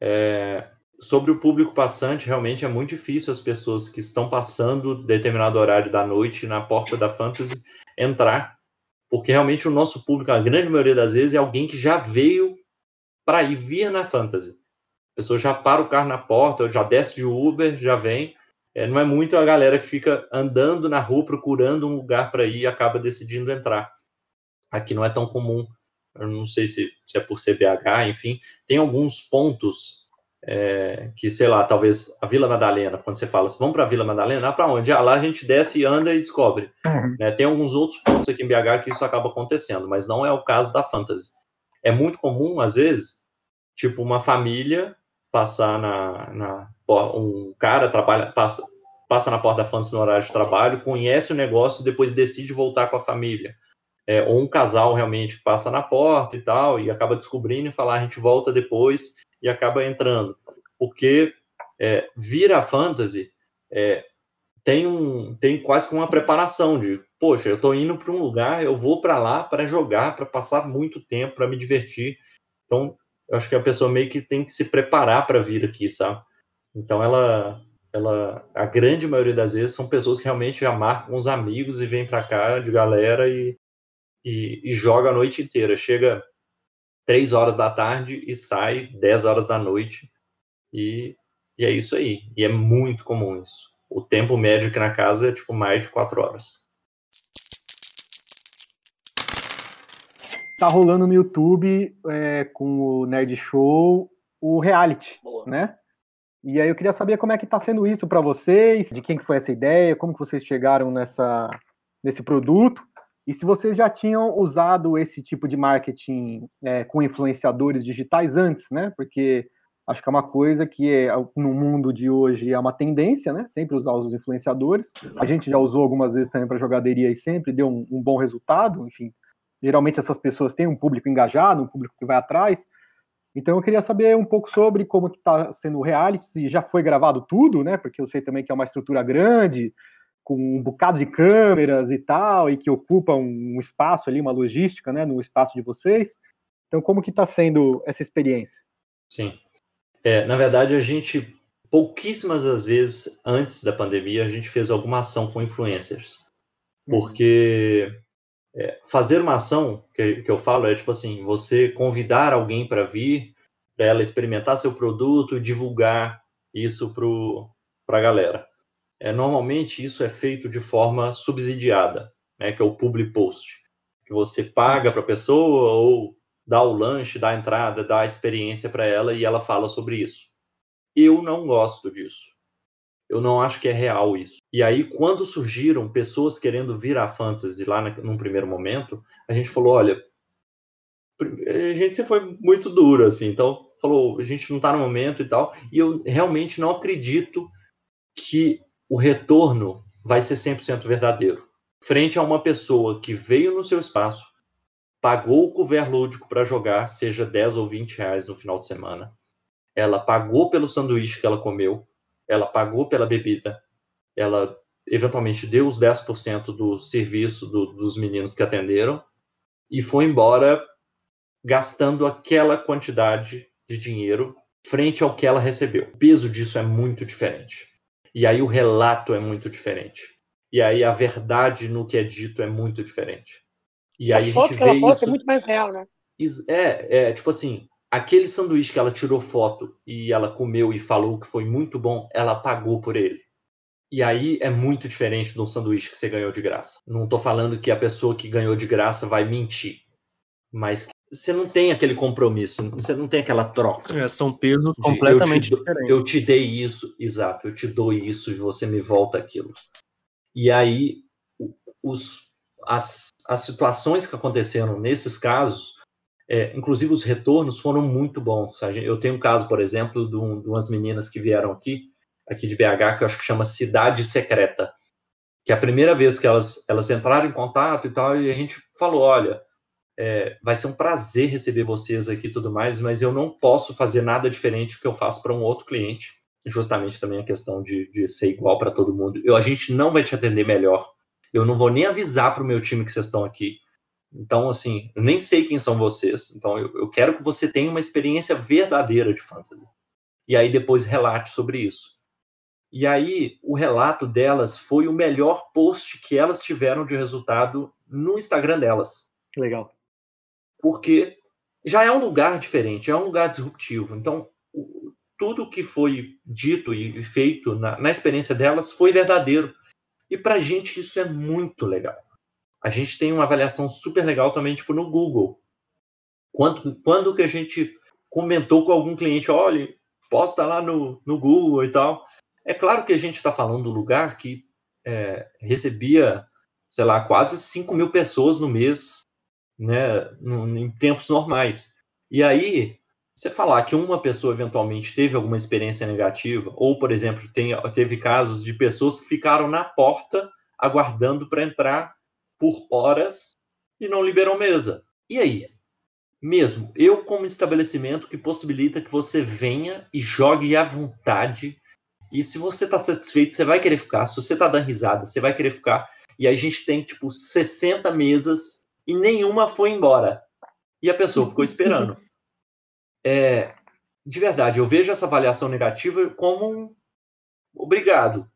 É, sobre o público passante, realmente é muito difícil as pessoas que estão passando determinado horário da noite na porta da Fantasy entrar, porque realmente o nosso público, a grande maioria das vezes, é alguém que já veio para ir vir na Fantasy. A pessoa já para o carro na porta, já desce de Uber, já vem. É, não é muito a galera que fica andando na rua procurando um lugar para ir e acaba decidindo entrar. Aqui não é tão comum. Eu não sei se, se é por CBH, enfim. Tem alguns pontos é, que, sei lá, talvez a Vila Madalena, quando você fala assim, vamos para a Vila Madalena, ah, para onde? Ah, lá a gente desce, anda e descobre. Uhum. Né? Tem alguns outros pontos aqui em BH que isso acaba acontecendo, mas não é o caso da Fantasy. É muito comum, às vezes, tipo, uma família passar na. na um cara trabalha, passa, passa na porta da Fantasy no horário de trabalho, conhece o negócio e depois decide voltar com a família. É, ou um casal realmente passa na porta e tal, e acaba descobrindo e falar, a gente volta depois e acaba entrando. Porque é, vir a fantasy é, tem, um, tem quase que uma preparação de, poxa, eu estou indo para um lugar, eu vou para lá para jogar, para passar muito tempo, para me divertir. Então, eu acho que a pessoa meio que tem que se preparar para vir aqui, sabe? Então, ela, ela, a grande maioria das vezes são pessoas que realmente já marcam os amigos e vêm para cá de galera e, e, e joga a noite inteira. Chega 3 horas da tarde e sai 10 horas da noite. E, e é isso aí. E é muito comum isso. O tempo médio aqui na casa é tipo mais de 4 horas. Tá rolando no YouTube é, com o Nerd Show o reality, Boa. né? E aí eu queria saber como é que tá sendo isso para vocês, de quem que foi essa ideia, como que vocês chegaram nessa, nesse produto e se vocês já tinham usado esse tipo de marketing é, com influenciadores digitais antes, né? Porque acho que é uma coisa que é, no mundo de hoje é uma tendência, né? Sempre usar os influenciadores. A gente já usou algumas vezes também para jogaderia e sempre deu um, um, bom resultado. Enfim, geralmente essas pessoas têm um público engajado, um público que vai atrás. Então eu queria saber um pouco sobre como está sendo o reality, se já foi gravado tudo, né? Porque eu sei também que é uma estrutura grande, com um bocado de câmeras e tal, e que ocupa um espaço ali, uma logística, né, no espaço de vocês. Então, como que está sendo essa experiência? Sim. É, na verdade, a gente, pouquíssimas das vezes, antes da pandemia, a gente fez alguma ação com influencers. Uhum. Porque é, fazer uma ação, que, que eu falo, é tipo assim, você convidar alguém para vir, para ela experimentar seu produto e divulgar isso para a galera. É, normalmente isso é feito de forma subsidiada, né, que é o public post, que você paga para a pessoa ou dá o lanche, dá a entrada, dá a experiência para ela e ela fala sobre isso. Eu não gosto disso. Eu não acho que é real isso. E aí, quando surgiram pessoas querendo vir à fantasy lá num primeiro momento, a gente falou: olha, a gente sempre foi muito duro, assim, então falou: a gente não está no momento e tal. E eu realmente não acredito que o retorno vai ser 100% verdadeiro. Frente a uma pessoa que veio no seu espaço, pagou o cover lúdico para jogar, seja 10 ou 20 reais no final de semana. Ela pagou pelo sanduíche que ela comeu, ela pagou pela bebida, ela eventualmente deu os 10% do serviço do, dos meninos que atenderam e foi embora gastando aquela quantidade de dinheiro frente ao que ela recebeu. O peso disso é muito diferente. E aí o relato é muito diferente. E aí a verdade no que é dito é muito diferente. E a aí foto a que ela posta isso... é muito mais real, né? É, é, tipo assim, aquele sanduíche que ela tirou foto e ela comeu e falou que foi muito bom, ela pagou por ele. E aí é muito diferente de um sanduíche que você ganhou de graça. Não tô falando que a pessoa que ganhou de graça vai mentir, mas você não tem aquele compromisso, você não tem aquela troca. É, são pesos completamente eu te, diferentes. Eu te dei isso, exato, eu te dou isso e você me volta aquilo. E aí, os, as, as situações que aconteceram nesses casos, é, inclusive os retornos foram muito bons. Eu tenho um caso, por exemplo, de, um, de umas meninas que vieram aqui, aqui de BH, que eu acho que chama Cidade Secreta, que é a primeira vez que elas, elas entraram em contato e tal, e a gente falou, olha, é, vai ser um prazer receber vocês aqui e tudo mais, mas eu não posso fazer nada diferente do que eu faço para um outro cliente, justamente também a questão de, de ser igual para todo mundo. Eu, a gente não vai te atender melhor, eu não vou nem avisar para o meu time que vocês estão aqui. Então, assim, eu nem sei quem são vocês. Então, eu, eu quero que você tenha uma experiência verdadeira de fantasy. E aí depois relate sobre isso. E aí, o relato delas foi o melhor post que elas tiveram de resultado no Instagram delas. Legal. Porque já é um lugar diferente, é um lugar disruptivo. Então, tudo que foi dito e feito na, na experiência delas foi verdadeiro. E para a gente isso é muito legal. A gente tem uma avaliação super legal também, tipo, no Google. Quando, quando que a gente comentou com algum cliente, olha, posta lá no, no Google e tal. É claro que a gente está falando do lugar que é, recebia, sei lá, quase 5 mil pessoas no mês, né, em tempos normais. E aí, você falar que uma pessoa eventualmente teve alguma experiência negativa, ou, por exemplo, tem, teve casos de pessoas que ficaram na porta aguardando para entrar por horas e não liberam mesa. E aí? Mesmo eu, como estabelecimento que possibilita que você venha e jogue à vontade, e se você está satisfeito, você vai querer ficar. Se você está dando risada, você vai querer ficar. E a gente tem, tipo, 60 mesas e nenhuma foi embora. E a pessoa ficou esperando. É, de verdade, eu vejo essa avaliação negativa como um obrigado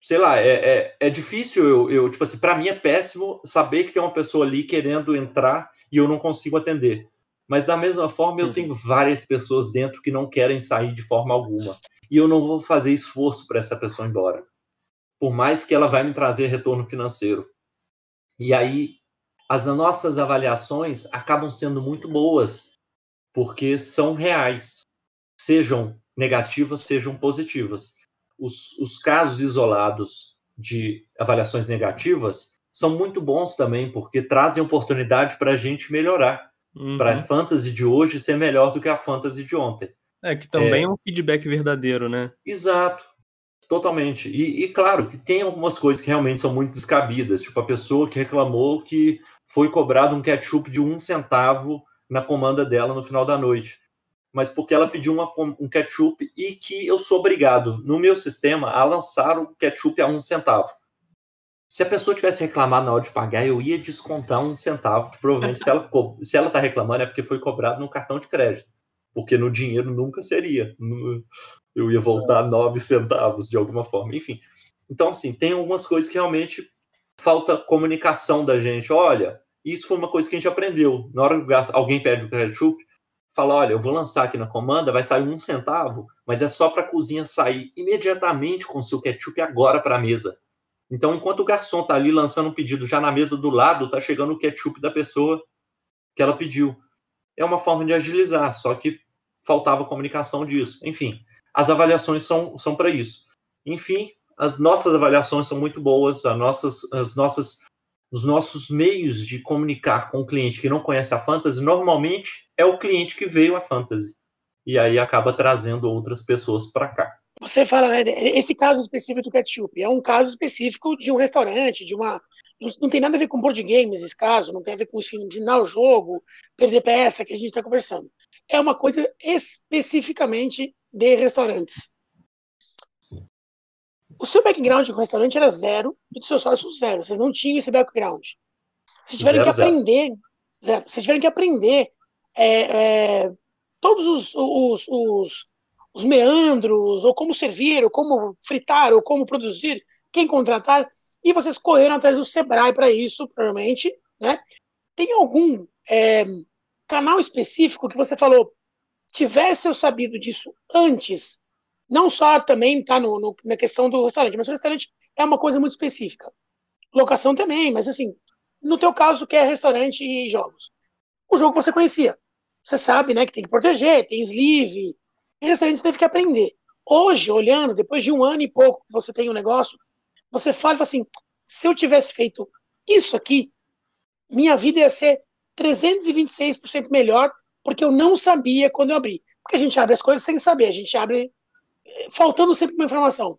sei lá, é, é, é difícil eu, eu, tipo assim, para mim é péssimo saber que tem uma pessoa ali querendo entrar e eu não consigo atender. Mas da mesma forma, eu uhum. tenho várias pessoas dentro que não querem sair de forma alguma. E eu não vou fazer esforço para essa pessoa ir embora. Por mais que ela vai me trazer retorno financeiro. E aí, as nossas avaliações acabam sendo muito boas, porque são reais. Sejam negativas, sejam positivas os, os casos isolados de avaliações negativas são muito bons também, porque trazem oportunidade para a gente melhorar. Uhum. Para a fantasy de hoje ser melhor do que a fantasy de ontem. É, que também é, é um feedback verdadeiro, né? Exato. Totalmente. E, e, claro que tem algumas coisas que realmente são muito descabidas, tipo a pessoa que reclamou que foi cobrado um ketchup de um centavo na comanda dela no final da noite. mas porque ela pediu uma, um ketchup e que eu sou obrigado, no meu sistema, a lançar o ketchup a um centavo. Se a pessoa tivesse reclamado na hora de pagar, eu ia descontar um centavo, que provavelmente se ela se ela está reclamando é porque foi cobrado no cartão de crédito, porque no dinheiro nunca seria. Eu ia voltar nove centavos de alguma forma, enfim. Então, assim, tem algumas coisas que realmente falta comunicação da gente. Olha, isso foi uma coisa que a gente aprendeu. Na hora que alguém pede o ketchup, fala: olha, eu vou lançar aqui na comanda, vai sair um centavo, mas é só para a cozinha sair imediatamente com o seu ketchup agora para a mesa. Então, enquanto o garçom está ali lançando um pedido já na mesa do lado, está chegando o ketchup da pessoa que ela pediu. É uma forma de agilizar, só que faltava comunicação disso. Enfim, as avaliações são, são para isso. Enfim, as nossas avaliações são muito boas, as nossas, as nossas, os nossos meios de comunicar com o cliente que não conhece a Fantasy, normalmente é o cliente que veio a Fantasy. E aí acaba trazendo outras pessoas para cá. Você fala, né? Esse caso específico do ketchup é um caso específico de um restaurante, de uma. Não tem nada a ver com board games esse caso, não tem a ver com ensinar o jogo, perder peça que a gente está conversando. É uma coisa especificamente de restaurantes. O seu background com o restaurante era zero e do seu sócio zero. Vocês não tinham esse background. Vocês tiveram zero, que aprender. Zero. zero. Vocês tiveram que aprender é, é, todos os, os, os, os, meandros, ou como servir, ou como fritar, ou como produzir, quem contratar. E vocês correram atrás do Sebrae para isso, provavelmente. Né? Tem algum é, canal específico que você falou, tivesse eu sabido disso antes, não só também está no, no, na questão do restaurante, mas o restaurante é uma coisa muito específica. Locação também, mas assim, no teu caso, que é restaurante e jogos. O jogo você conhecia. Você sabe, né, que tem que proteger, tem sleeve. E restaurante teve que aprender. Hoje, olhando, depois de um ano e pouco que você tem um negócio, você fala, fala assim: se eu tivesse feito isso aqui, minha vida ia ser 326% melhor, porque eu não sabia quando eu abri. Porque a gente abre as coisas sem saber, a gente abre faltando sempre uma informação.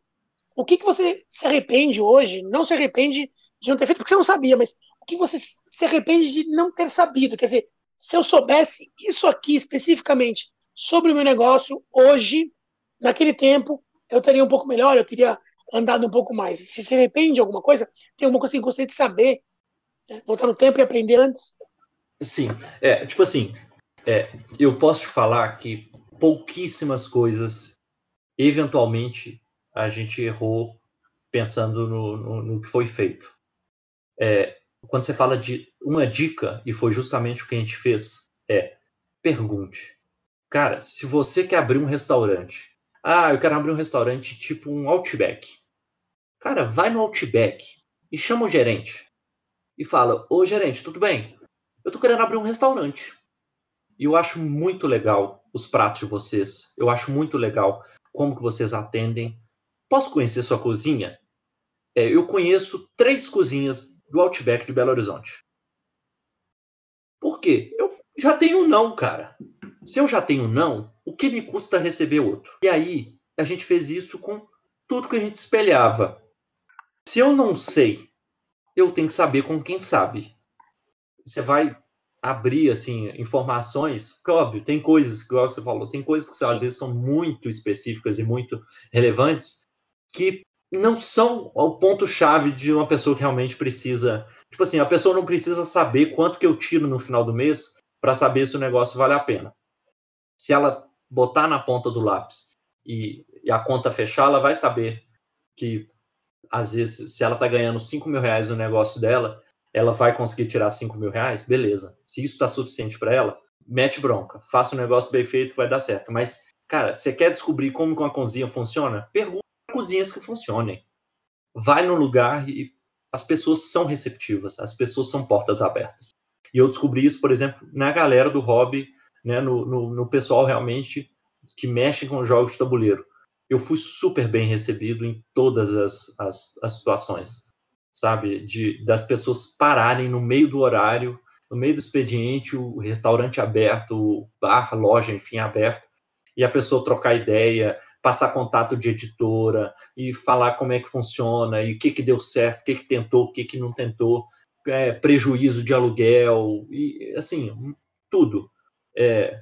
O que, que você se arrepende hoje? Não se arrepende de não ter feito porque você não sabia, mas o que você se arrepende de não ter sabido? Quer dizer, se eu soubesse isso aqui especificamente sobre o meu negócio hoje, naquele tempo, eu teria um pouco melhor, eu teria andado um pouco mais. Se se arrepende de alguma coisa, tem alguma coisa que gostaria de saber, né? voltar no tempo e aprender antes. Sim, é, tipo assim, é, eu posso te falar que pouquíssimas coisas eventualmente a gente errou pensando no, no, no que foi feito. É, quando você fala de uma dica, e foi justamente o que a gente fez, é pergunte. Cara, se você quer abrir um restaurante, ah, eu quero abrir um restaurante tipo um Outback. Cara, vai no Outback e chama o gerente. E fala, ô gerente, tudo bem? Eu tô querendo abrir um restaurante. E eu acho muito legal os pratos de vocês. Eu acho muito legal como que vocês atendem. Posso conhecer sua cozinha? É, eu conheço três cozinhas do Outback de Belo Horizonte. Por quê? Eu já tenho um não, cara. Se eu já tenho um não, o que me custa receber outro? E aí, a gente fez isso com tudo que a gente espelhava. Se eu não sei, eu tenho que saber com quem sabe. Você vai abrir assim informações, porque óbvio, tem coisas que você falou, tem coisas que às vezes são muito específicas e muito relevantes que não são o ponto chave de uma pessoa que realmente precisa, tipo assim, a pessoa não precisa saber quanto que eu tiro no final do mês para saber se o negócio vale a pena. Se ela botar na ponta do lápis e, e a conta fechar, ela vai saber que às vezes se ela está ganhando 5 mil reais no negócio dela, ela vai conseguir tirar 5 mil reais, beleza. Se isso está suficiente para ela, mete bronca. Faça um negócio bem feito vai dar certo. Mas, cara, você quer descobrir como uma cozinha funciona? Pergunta cozinhas que funcionem. Vai no lugar e as pessoas são receptivas, as pessoas são portas abertas. E eu descobri isso, por exemplo, na galera do hobby, né, no, no, no pessoal realmente que mexe com jogos de tabuleiro. Eu fui super bem recebido em todas as, as, as situações sabe? De, das pessoas pararem no meio do horário, no meio do expediente, o restaurante aberto, o bar, loja, enfim, aberto, e a pessoa trocar ideia, passar contato de editora e falar como é que funciona e o que, que deu certo, o que, que tentou, o que, que não tentou, é, prejuízo de aluguel, e assim, tudo. É,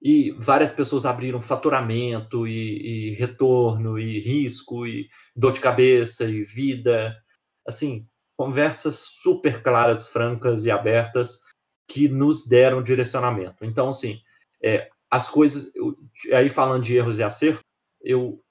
e várias pessoas abriram faturamento e, e, retorno e risco e dor de cabeça e vida, assim, conversas super claras, francas e abertas que nos deram direcionamento. Então, assim, é, as coisas, eu, aí falando de erros e acertos, eu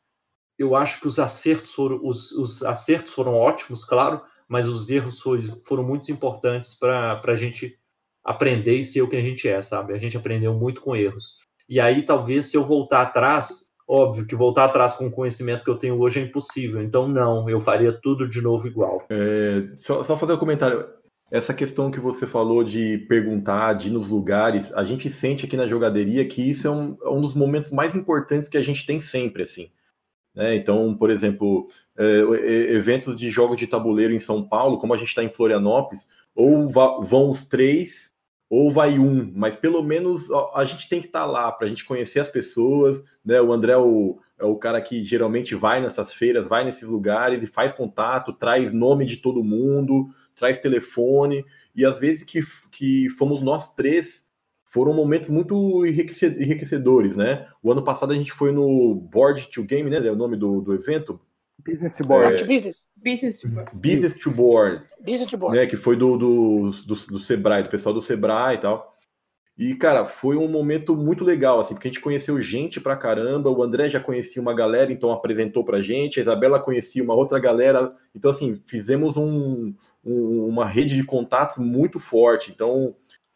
eu acho que os acertos foram os, os acertos foram ótimos, claro, mas os erros foi, foram muito importantes para a gente aprender e ser o que a gente é, sabe? A gente aprendeu muito com erros. E aí, talvez, se eu voltar atrás, óbvio que voltar atrás com o conhecimento que eu tenho hoje é impossível. Então, não, eu faria tudo de novo igual. É, só, só fazer um comentário. Essa questão que você falou de perguntar, de ir nos lugares, a gente sente aqui na jogaderia que isso é um, é um dos momentos mais importantes que a gente tem sempre, assim. Né? Então, por exemplo, é, eventos de jogos de tabuleiro em São Paulo, como a gente está em Florianópolis, ou vão os três, ou vai um, mas pelo menos a gente tem que estar tá lá para a gente conhecer as pessoas. Né? O André é o, é o cara que geralmente vai nessas feiras, vai nesses lugares e faz contato, traz nome de todo mundo, traz telefone, e às vezes que, que fomos nós três foram momentos muito enriquecedores, né? O ano passado a gente foi no Board to Game, né? É o nome do, do evento. Business to Board. É, business. Business to Board. Business to Board. Business to Board. Né? Que foi do, do, do, do Sebrae, do pessoal do Sebrae e tal. E, cara, foi um momento muito legal, assim, porque a gente conheceu gente pra caramba. O André já conhecia uma galera, então apresentou pra gente. A Isabela conhecia uma outra galera. Então, assim, fizemos um, um, uma rede de contatos muito forte. Então,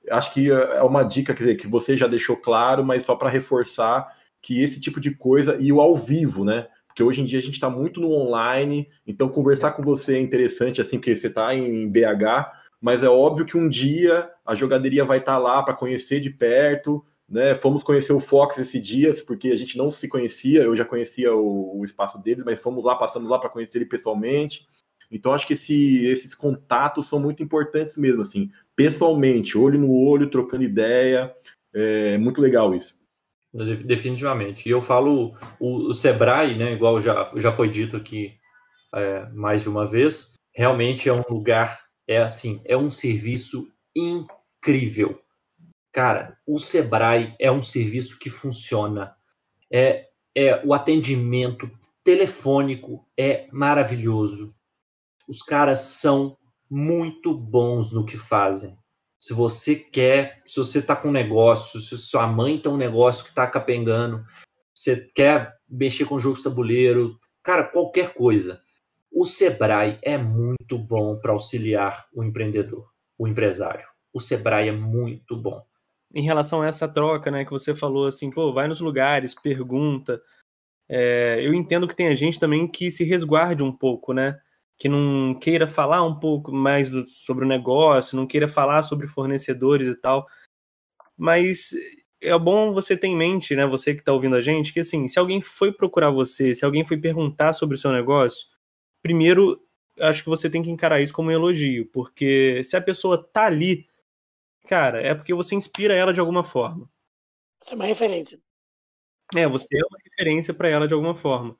acho que é uma dica quer dizer, que você já deixou claro, mas só para reforçar que esse tipo de coisa e o ao vivo, né? Porque hoje em dia a gente está muito no online, então conversar com você é interessante, assim, porque você está em BH, mas é óbvio que um dia a jogaderia vai estar tá lá para conhecer de perto, né? Fomos conhecer o Fox esse dia, porque a gente não se conhecia, eu já conhecia o, o espaço deles, mas fomos lá, passamos lá para conhecer ele pessoalmente. Então acho que esse, esses contatos são muito importantes mesmo, assim, pessoalmente, olho no olho, trocando ideia, é muito legal isso. Definitivamente. E eu falo o, o Sebrae, né, igual já, já foi dito aqui é, mais de uma vez, realmente é um lugar, é assim, é um serviço incrível. Cara, o Sebrae é um serviço que funciona. É, é o atendimento telefônico é maravilhoso. Os caras são muito bons no que fazem. Se você quer, se você está com negócio, se sua mãe tem um negócio que está capengando, você quer mexer com jogos de tabuleiro, cara, qualquer coisa. O Sebrae é muito bom para auxiliar o empreendedor, o empresário. O Sebrae é muito bom. Em relação a essa troca, né, que você falou assim, pô, vai nos lugares, pergunta. É, eu entendo que tem a gente também que se resguarde um pouco, né? Que não queira falar um pouco mais do, sobre o negócio, não queira falar sobre fornecedores e tal. Mas é bom você ter em mente, né, você que está ouvindo a gente, que assim, se alguém foi procurar você, se alguém foi perguntar sobre o seu negócio, primeiro, acho que você tem que encarar isso como um elogio, porque se a pessoa tá ali, cara, é porque você inspira ela de alguma forma. Você é uma referência. É, você é uma referência para ela de alguma forma.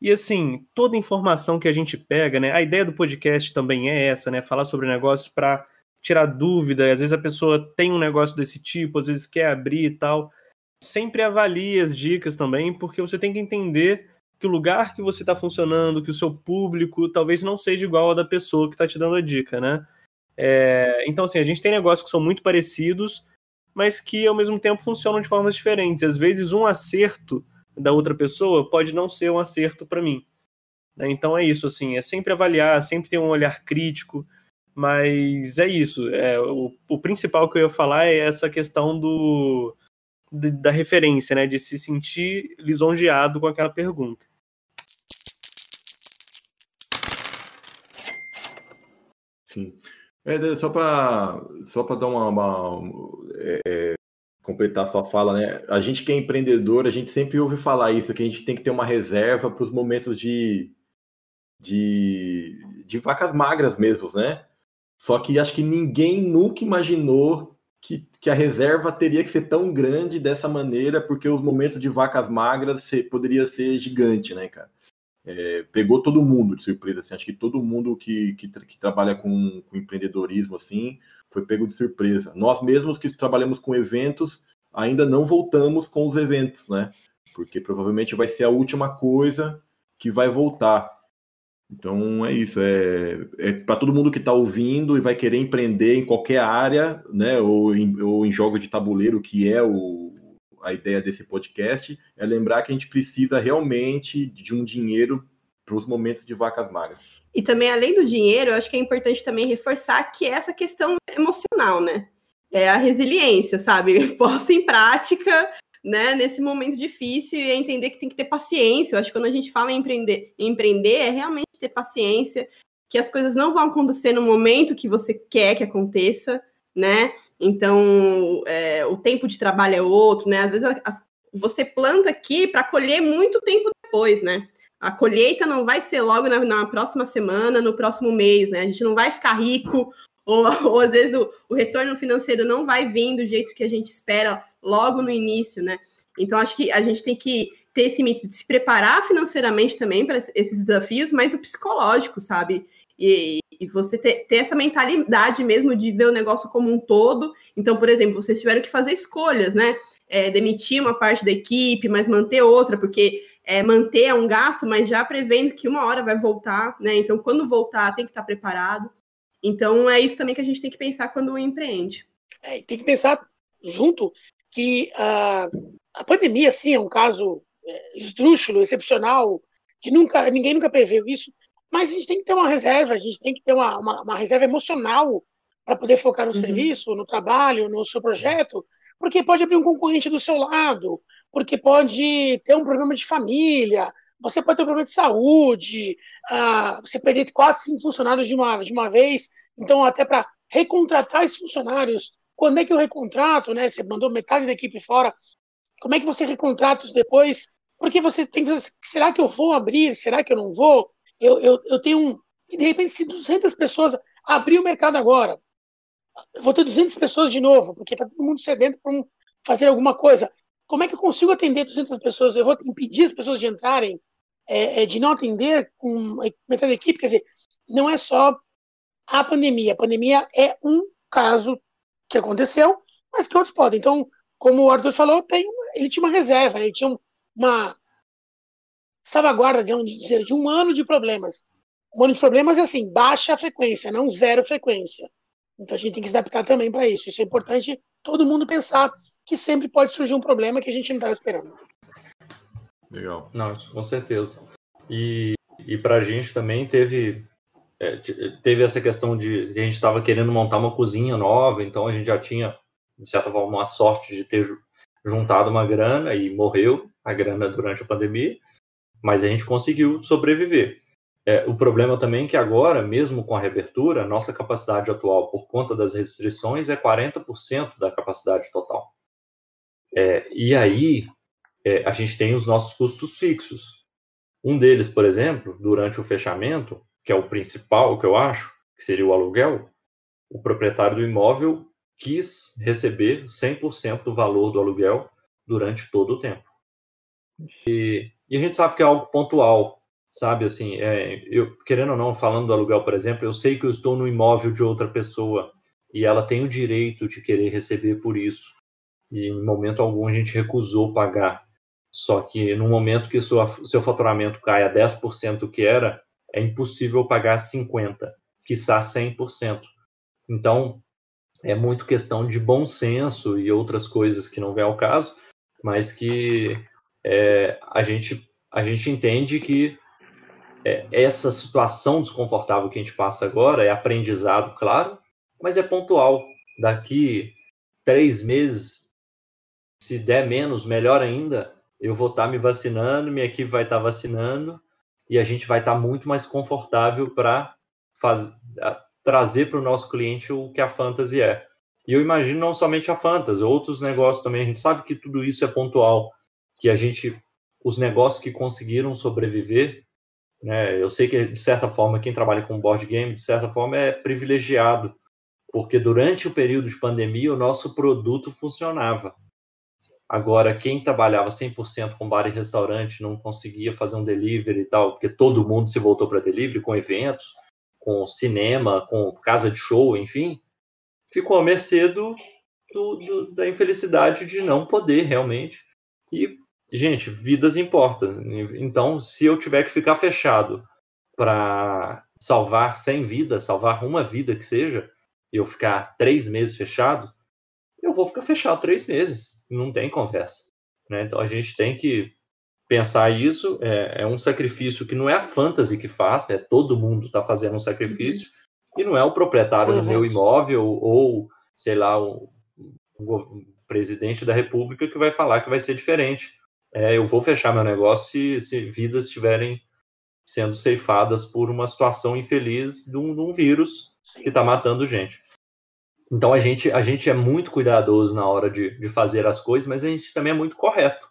E assim, toda informação que a gente pega, né? A ideia do podcast também é essa, né? Falar sobre negócios para tirar dúvida. Às vezes a pessoa tem um negócio desse tipo, às vezes quer abrir e tal. Sempre avalie as dicas também, porque você tem que entender que o lugar que você está funcionando, que o seu público talvez não seja igual ao da pessoa que está te dando a dica, né? É, então, assim, a gente tem negócios que são muito parecidos, mas que ao mesmo tempo funcionam de formas diferentes. Às vezes, um acerto da outra pessoa pode não ser um acerto para mim. Né? Então é isso, assim, é sempre avaliar, sempre ter um olhar crítico, mas é isso. É, o, o principal que eu ia falar é essa questão do de, da referência, né, de se sentir lisonjeado com aquela pergunta. Sim. É, só para só dar uma, uma é, completar sua fala, né? A gente que é empreendedor, a gente sempre ouve falar isso, que a gente tem que ter uma reserva para os momentos de, de, de vacas magras mesmo, né? Só que acho que ninguém nunca imaginou que, que a reserva teria que ser tão grande dessa maneira, porque os momentos de vacas magras ser, poderia ser gigante, né, cara? É, pegou todo mundo de surpresa, assim, acho que todo mundo que, que, que trabalha com, com empreendedorismo, assim, foi pego de surpresa. Nós mesmos que trabalhamos com eventos, ainda não voltamos com os eventos, né? Porque provavelmente vai ser a última coisa que vai voltar. Então é isso, é, é para todo mundo que está ouvindo e vai querer empreender em qualquer área, né? Ou em, ou em jogo de tabuleiro, que é o, a ideia desse podcast, é lembrar que a gente precisa realmente de um dinheiro para os momentos de vacas magras. E também, além do dinheiro, eu acho que é importante também reforçar que é essa questão emocional, né? É a resiliência, sabe? Posso em prática, né, nesse momento difícil e entender que tem que ter paciência. Eu acho que quando a gente fala em empreender, empreender é realmente ter paciência, que as coisas não vão acontecer no momento que você quer que aconteça, né? Então, é, o tempo de trabalho é outro, né? Às vezes as, você planta aqui para colher muito tempo depois, né? A colheita não vai ser logo na, na, próxima semana, no próximo mês, né? A gente não vai ficar rico, ou, ou às vezes o, o, retorno financeiro não vai vir do jeito que a gente espera logo no início, né? Então, acho que a gente tem que ter esse mito de se preparar financeiramente também para esses desafios, mas o psicológico, sabe? E, e você ter, ter, essa mentalidade mesmo de ver o negócio como um todo. Então, por exemplo, vocês tiveram que fazer escolhas, né? É, demitir uma parte da equipe, mas manter outra, porque é, manter é um gasto, mas já prevendo que uma hora vai voltar, né? Então, quando voltar, tem que estar preparado. Então, é isso também que a gente tem que pensar quando empreende. É, tem que pensar junto que a, a pandemia, sim, é um caso é, esdrúxulo, excepcional, que nunca ninguém nunca previu isso, mas a gente tem que ter uma reserva, a gente tem que ter uma, uma, uma reserva emocional para poder focar no uhum. serviço, no trabalho, no seu projeto, porque pode abrir um concorrente do seu lado, porque pode ter um problema de família, você pode ter um problema de saúde, uh, você perder quatro, cinco funcionários de uma, de uma vez, então até para recontratar esses funcionários, quando é que eu recontrato, né? Você mandou metade da equipe fora, como é que você recontrata isso depois? Porque você tem que será que eu vou abrir? Será que eu não vou? Eu, eu, eu tenho um. E de repente, se 200 pessoas abrir o mercado agora, vou ter 200 pessoas de novo, porque está todo mundo sedento para fazer alguma coisa. Como é que eu consigo atender 200 pessoas? Eu vou impedir as pessoas de entrarem, é, é, de não atender com metade da equipe? Quer dizer, não é só a pandemia. A pandemia é um caso que aconteceu, mas que outros podem. Então, como o Arthur falou, tem, ele tinha uma reserva, ele tinha uma salvaguarda, de dizer, de um ano de problemas. Um ano de problemas é assim, baixa frequência, não zero frequência. Então a gente tem que se adaptar também para isso. Isso é importante todo mundo pensar que sempre pode surgir um problema que a gente não estava esperando. Legal. Não, com certeza. E, e para a gente também teve é, teve essa questão de a gente estava querendo montar uma cozinha nova, então a gente já tinha de certa forma uma sorte de ter juntado uma grana e morreu a grana durante a pandemia, mas a gente conseguiu sobreviver. É, o problema também é que agora, mesmo com a reabertura, nossa capacidade atual, por conta das restrições, é 40% da capacidade total. É, e aí, é, a gente tem os nossos custos fixos. Um deles, por exemplo, durante o fechamento, que é o principal que eu acho, que seria o aluguel, o proprietário do imóvel quis receber 100% do valor do aluguel durante todo o tempo. E, e a gente sabe que é algo pontual, sabe? Assim, é, eu querendo ou não, falando do aluguel, por exemplo, eu sei que eu estou no imóvel de outra pessoa e ela tem o direito de querer receber por isso. E em momento algum a gente recusou pagar. Só que no momento que sua, seu faturamento cai a 10% do que era, é impossível pagar 50%, quiçá 100%. Então, é muito questão de bom senso e outras coisas que não vem ao caso, mas que é, a, gente, a gente entende que é, essa situação desconfortável que a gente passa agora é aprendizado, claro, mas é pontual. Daqui três meses, se der menos, melhor ainda, eu vou estar me vacinando, minha equipe vai estar vacinando e a gente vai estar muito mais confortável para trazer para o nosso cliente o que a Fantasy é. E eu imagino não somente a Fantasy, outros negócios também. A gente sabe que tudo isso é pontual, que a gente, os negócios que conseguiram sobreviver né? Eu sei que, de certa forma, quem trabalha com board game, de certa forma, é privilegiado, porque durante o período de pandemia o nosso produto funcionava. Agora, quem trabalhava 100% com bar e restaurante não conseguia fazer um delivery e tal, porque todo mundo se voltou para delivery, com eventos, com cinema, com casa de show, enfim, ficou à mercê do, do, da infelicidade de não poder realmente. E, gente, vidas importam. Então, se eu tiver que ficar fechado para salvar 100 vidas, salvar uma vida que seja, e eu ficar três meses fechado, eu vou ficar fechado três meses. Não tem conversa. Né? Então a gente tem que pensar isso. É, é, um sacrifício que não é a fantasy que faz, é todo mundo está fazendo um sacrifício, uhum. e não é o proprietário do meu imóvel ou, sei lá, o, o, presidente da república que vai falar que vai ser diferente. É, eu vou fechar meu negócio se, se vidas estiverem sendo ceifadas por uma situação infeliz de um, de um vírus que está matando gente. Então a gente, a gente é muito cuidadoso na hora de, de fazer as coisas, mas a gente também é muito correto.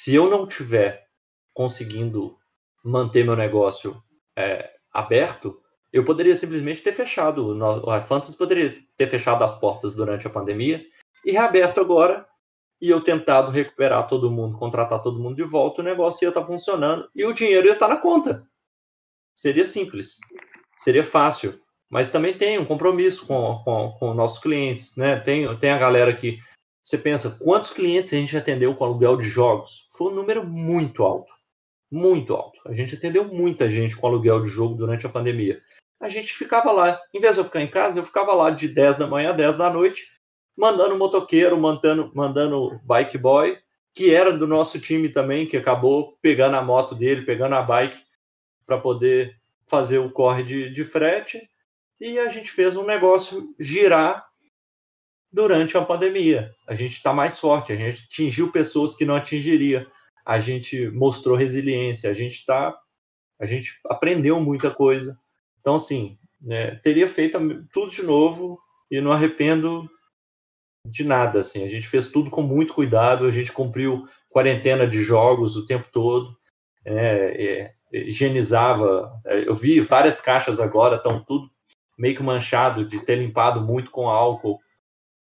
Se eu não tiver conseguindo manter meu negócio é, aberto, eu poderia simplesmente ter fechado. A Fantasy poderia ter fechado as portas durante a pandemia e reaberto agora. E eu tentado recuperar todo mundo, contratar todo mundo de volta, o negócio ia estar tá funcionando e o dinheiro ia estar tá na conta. Seria simples, seria fácil mas também tem um compromisso com, com, com nossos clientes, né? Tem, tem a galera que você pensa, quantos clientes a gente atendeu com aluguel de jogos? Foi um número muito alto, muito alto. A gente atendeu muita gente com aluguel de jogo durante a pandemia. A gente ficava lá, em vez de eu ficar em casa, eu ficava lá de 10 da manhã a 10 da noite, mandando motoqueiro, mandando, mandando bike boy, que era do nosso time também, que acabou pegando a moto dele, pegando a bike para poder fazer o corre de, de frete e a gente fez um negócio girar durante a pandemia. A gente está mais forte, a gente atingiu pessoas que não atingiria, a gente mostrou resiliência, a gente está, a gente aprendeu muita coisa. Então, assim, né, teria feito tudo de novo e não arrependo de nada. Assim, a gente fez tudo com muito cuidado, a gente cumpriu quarentena de jogos o tempo todo, é, é, higienizava. Eu vi várias caixas agora, estão tudo meio que manchado de ter limpado muito com álcool.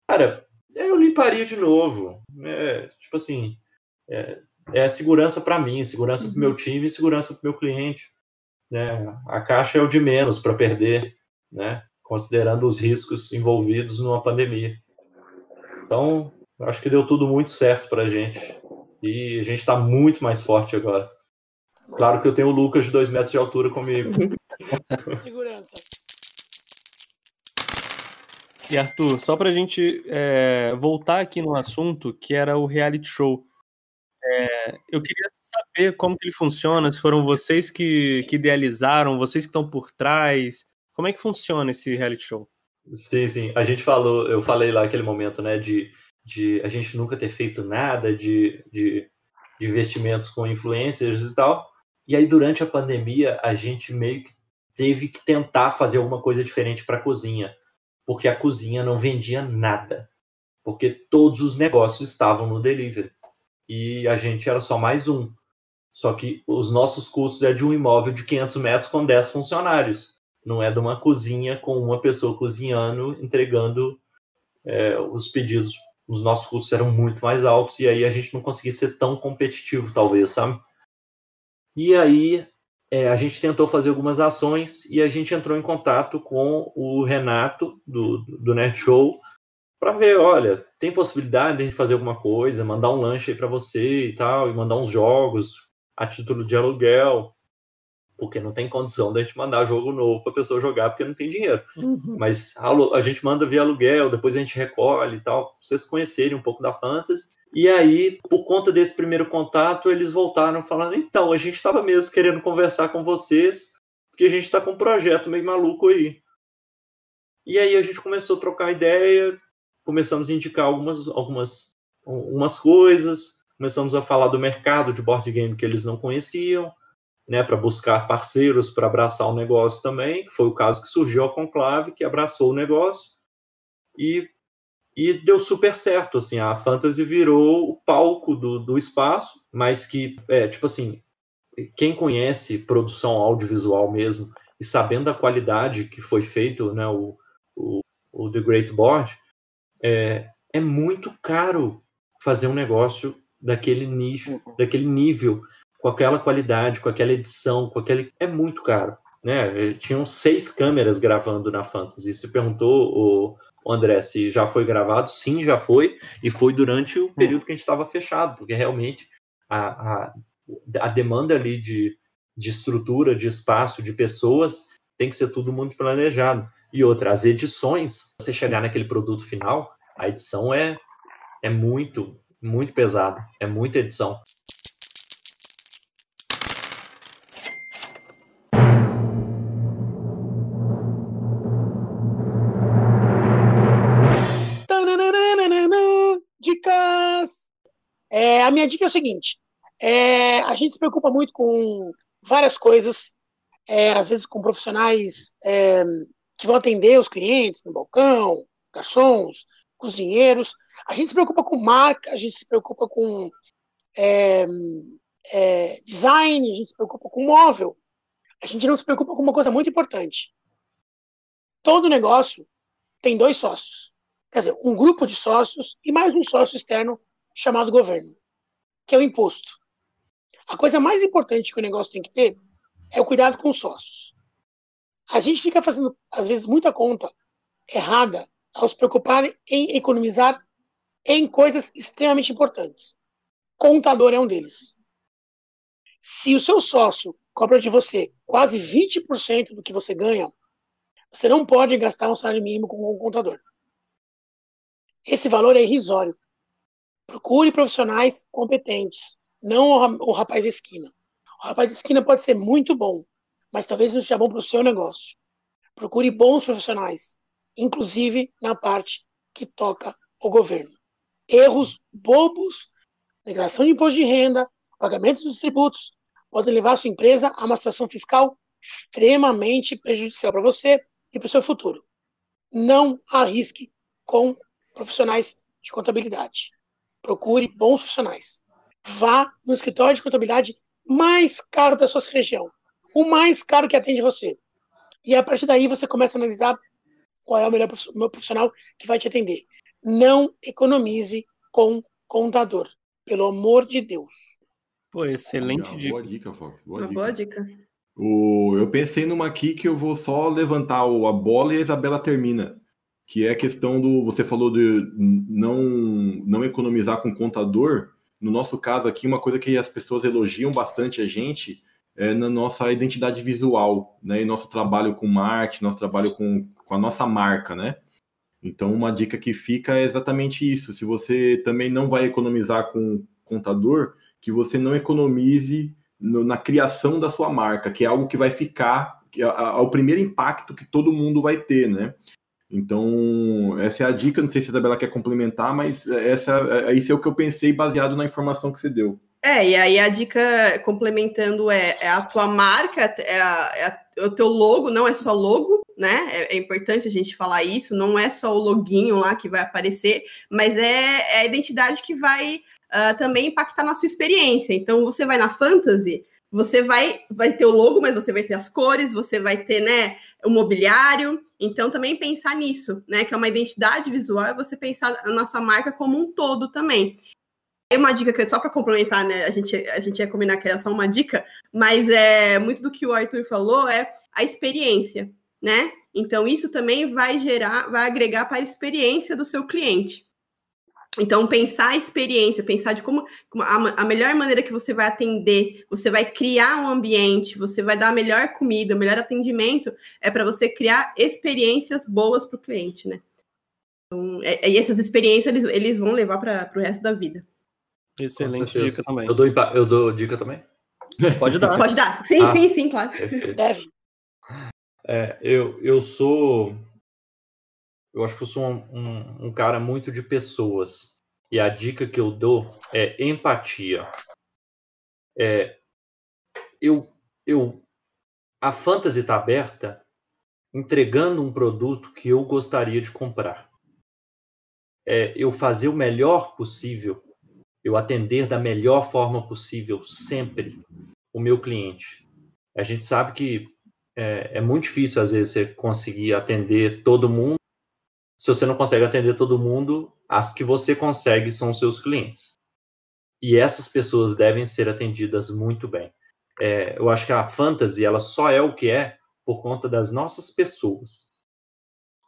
Cara, eu limparia de novo. É, tipo assim, é, é segurança para mim, segurança para o meu uhum. time, segurança para o meu cliente. Né? A caixa é o de menos para perder, né? considerando os riscos envolvidos numa pandemia. Então, acho que deu tudo muito certo para a gente. E a gente está muito mais forte agora. Claro que eu tenho o Lucas de dois metros de altura comigo. Segurança. E Arthur, só pra gente é, voltar aqui no assunto, que era o reality show. É, eu queria saber como que ele funciona, se foram vocês que, que idealizaram, vocês que estão por trás. Como é que funciona esse reality show? Sim, sim. A gente falou, eu falei lá aquele momento, né, de, de a gente nunca ter feito nada de, de, de investimentos com influencers e tal. E aí, durante a pandemia, a gente meio que teve que tentar fazer alguma coisa diferente para a cozinha porque a cozinha não vendia nada, porque todos os negócios estavam no delivery e a gente era só mais um. Só que os nossos custos é de um imóvel de 500 metros com 10 funcionários, não é de uma cozinha com uma pessoa cozinhando, entregando é, os pedidos. Os nossos custos eram muito mais altos e aí a gente não conseguia ser tão competitivo, talvez, sabe? E aí é, a gente tentou fazer algumas ações e a gente entrou em contato com o Renato do, do Net Show para ver, olha, tem possibilidade de a gente fazer alguma coisa, mandar um lanche aí para você e tal, e mandar uns jogos a título de aluguel, porque não tem condição de a gente mandar jogo novo para a pessoa jogar porque não tem dinheiro. Uhum. Mas a, a, gente manda via aluguel, depois a gente recolhe e tal, pra vocês conhecerem um pouco da Fantasy. E aí, por conta desse primeiro contato, eles voltaram falando: então, a gente estava mesmo querendo conversar com vocês, porque a gente está com um projeto meio maluco aí. E aí a gente começou a trocar ideia, começamos a indicar algumas, algumas, algumas coisas, começamos a falar do mercado de board game que eles não conheciam, né, para buscar parceiros para abraçar o negócio também, que foi o caso que surgiu a Conclave, que abraçou o negócio. E e deu super certo, assim, a Fantasy virou o palco do, do espaço, mas que, é, tipo assim, quem conhece produção audiovisual mesmo, e sabendo da qualidade que foi feito, né, o, o, o The Great Board, é, é muito caro fazer um negócio daquele nicho, uhum. daquele nível, com aquela qualidade, com aquela edição, com aquele... É muito caro. Né? Tinham seis câmeras gravando na Fantasy. Se perguntou o, André, se já foi gravado, sim, já foi, e foi durante o período que a gente estava fechado, porque realmente a, a, a demanda ali de, de estrutura, de espaço, de pessoas, tem que ser tudo muito planejado. E outra, as edições, você chegar naquele produto final, a edição é, é muito, muito pesada, é muita edição. A minha dica é o seguinte: é, a gente se preocupa muito com várias coisas, é, às vezes com profissionais é, que vão atender os clientes no balcão, garçons, cozinheiros. A gente se preocupa com marca, a gente se preocupa com é, é, design, a gente se preocupa com móvel. A gente não se preocupa com uma coisa muito importante. Todo negócio tem dois sócios. Quer dizer, um grupo de sócios e mais um sócio externo chamado governo, que é o imposto. A coisa mais importante que o negócio tem que ter é o cuidado com os sócios. A gente fica fazendo, às vezes, muita conta errada ao se preocupar em economizar em coisas extremamente importantes. Contador é um deles. Se o seu sócio cobra de você quase 20% do que você ganha, você não pode gastar um salário mínimo com um contador. Esse valor é irrisório. Procure profissionais competentes não o, rapaz da esquina. O rapaz da esquina pode ser muito bom, mas talvez não seja bom para o seu negócio. Procure bons profissionais, inclusive na parte que toca o governo. Erros bobos, declaração de imposto de renda, pagamento dos tributos, podem levar a sua empresa a uma situação fiscal extremamente prejudicial para você e para o seu futuro. Não arrisque com profissionais de contabilidade. Procure bons profissionais vá no escritório de contabilidade mais caro da sua região, o mais caro que atende você. E a partir daí você começa a analisar qual é o melhor profissional que vai te atender. Não economize com contador, pelo amor de Deus. Pô, excelente dica. Boa dica, Fox. Boa Uma dica. boa dica. O, eu pensei numa aqui que eu vou só levantar a bola e a Isabela termina. Que é a questão do. Você falou de não, não economizar com contador no nosso caso aqui, uma coisa que as pessoas elogiam bastante a gente é na nossa identidade visual, né? E nosso trabalho com marketing, nosso trabalho com, com a nossa marca, né? Então, uma dica que fica é exatamente isso. Se você também não vai economizar com contador, que você não economize no, na criação da sua marca, que é algo que vai ficar, que é, é o primeiro impacto que todo mundo vai ter, né? Então, essa é a dica. Não sei se a Isabela quer complementar, mas essa, é, isso é o que eu pensei baseado na informação que você deu. É, e aí a dica complementando é, é a tua marca, é, a, é, a, é, o teu logo, não é só logo, né? É, é, importante a gente falar isso, não é só o loginho lá que vai aparecer, mas é, é a identidade que vai uh, também impactar na sua experiência. Então, você vai na fantasy, você vai, vai ter o logo, mas você vai ter as cores, você vai ter, né, o mobiliário. Então, também pensar nisso, né? Que é uma identidade visual, é você pensar a nossa marca como um todo também. É uma dica que é só para complementar, né? A gente, a gente ia combinar que era só uma dica, mas é muito do que o Arthur falou é a experiência, né? Então, isso também vai gerar, vai agregar para a experiência do seu cliente. Então, pensar a experiência, pensar de como, como a, a, melhor maneira que você vai atender, você vai criar um ambiente, você vai dar a melhor comida, o melhor atendimento, é para você criar experiências boas para o cliente, né? Então, é, e essas experiências eles, eles vão levar para o resto da vida. Excelente dica também. Eu dou, eu dou dica também? Pode dar. Pode dar. Sim, ah, sim, sim, claro. Deve. É, eu, eu sou eu acho que eu sou um, um, um, cara muito de pessoas. E a dica que eu dou é empatia. É, eu, eu, a Fantasy está aberta entregando um produto que eu gostaria de comprar. É, eu fazer o melhor possível, eu atender da melhor forma possível sempre o meu cliente. A gente sabe que é, é muito difícil, às vezes, você conseguir atender todo mundo se você não consegue atender todo mundo, as que você consegue são os seus clientes. E essas pessoas devem ser atendidas muito bem. É, eu acho que a fantasy ela só é o que é por conta das nossas pessoas.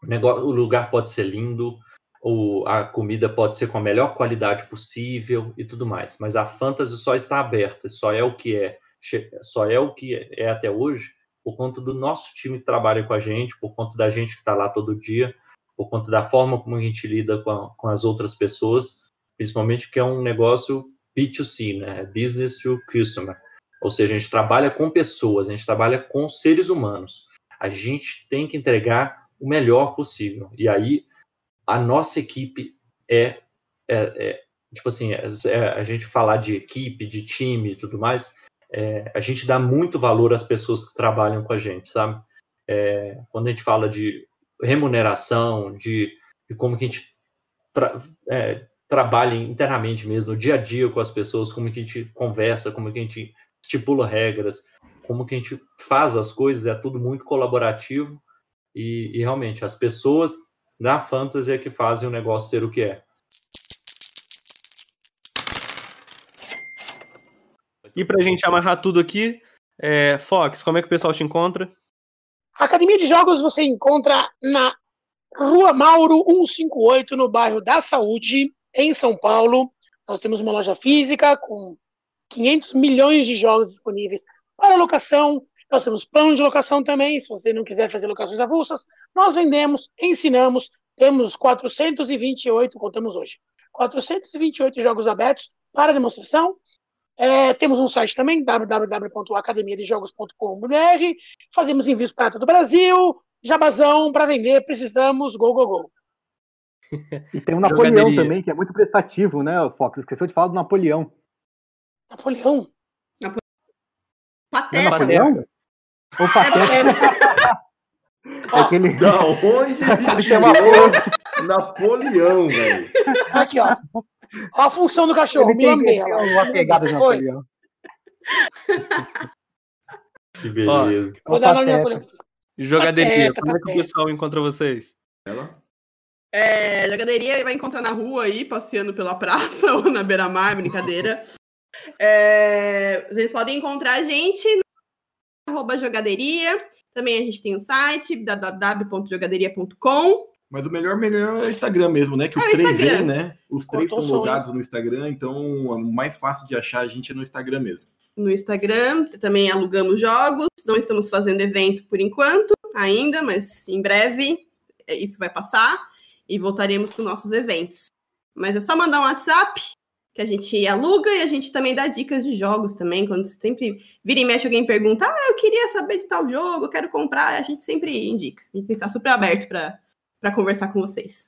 o, negócio, o lugar pode ser lindo, ou a comida pode ser com a melhor qualidade possível e tudo mais. Mas a fantasy só está aberta, só é o que é, só é o que é até hoje por conta do nosso time que trabalha com a gente, por conta da gente que está lá todo dia, por conta da forma como a gente lida com, a, com as outras pessoas, principalmente que é um negócio B2C, né? Business to Customer. Ou seja, a gente trabalha com pessoas, a gente trabalha com seres humanos. A gente tem que entregar o melhor possível. E aí, a nossa equipe é, é, é tipo assim, é, é, a gente falar de equipe, de time e tudo mais, é, a gente dá muito valor às pessoas que trabalham com a gente, sabe? É, quando a gente fala de remuneração, de, de como que a gente tra é, trabalha internamente mesmo, no dia a dia com as pessoas, como que a gente conversa, como que a gente estipula regras, como que a gente faz as coisas, é tudo muito colaborativo e, e realmente as pessoas da fantasy é que fazem o negócio ser o que é. E para a gente amarrar tudo aqui, é, Fox, como é que o pessoal te encontra? A Academia de Jogos você encontra na Rua Mauro 158, no bairro da Saúde, em São Paulo. Nós temos uma loja física com 500 milhões de jogos disponíveis para locação. Nós temos plano de locação também, se você não quiser fazer locações avulsas. Nós vendemos, ensinamos, temos 428, contamos hoje, 428 jogos abertos para demonstração. É, temos um site também, www.academiadejogos.com.br. Fazemos envios para todo o Brasil. Jabazão para vender, precisamos, go, go, go. E tem o Napoleão também, que é muito prestativo, né, Fox? Esqueceu de falar do Napoleão. Napoleão? Napo... Pateta. Não, Napoleão? Ou Pateta? É aquele... Da onde ele tirou Napoleão, velho? Aqui, ó. Olha a função do cachorro, me lambei. Uma pegada de Napoleão. Que beleza. Ó, vou dar nome de Napoleão. Jogaderia, como é que o pessoal encontra vocês? Ela? É, jogaderia vai encontrar na rua aí, passeando pela praça ou na beira-mar, brincadeira. É, vocês podem encontrar a gente no arroba jogaderia. Também a gente tem o site www.jogaderia.com. Mas o melhor, melhor é o Instagram mesmo, né? Que os é três vêm, né? Os três estão logados no Instagram, então o mais fácil de achar a gente é no Instagram mesmo. No Instagram, também alugamos jogos, não estamos fazendo evento por enquanto, ainda, mas em breve é, isso vai passar e voltaremos com nossos eventos. Mas é só mandar um WhatsApp que a gente aluga e a gente também dá dicas de jogos também. Quando sempre vira e mexe, alguém pergunta: Ah, eu queria saber de tal jogo, eu quero comprar, a gente sempre indica. A gente está super aberto para para conversar com vocês.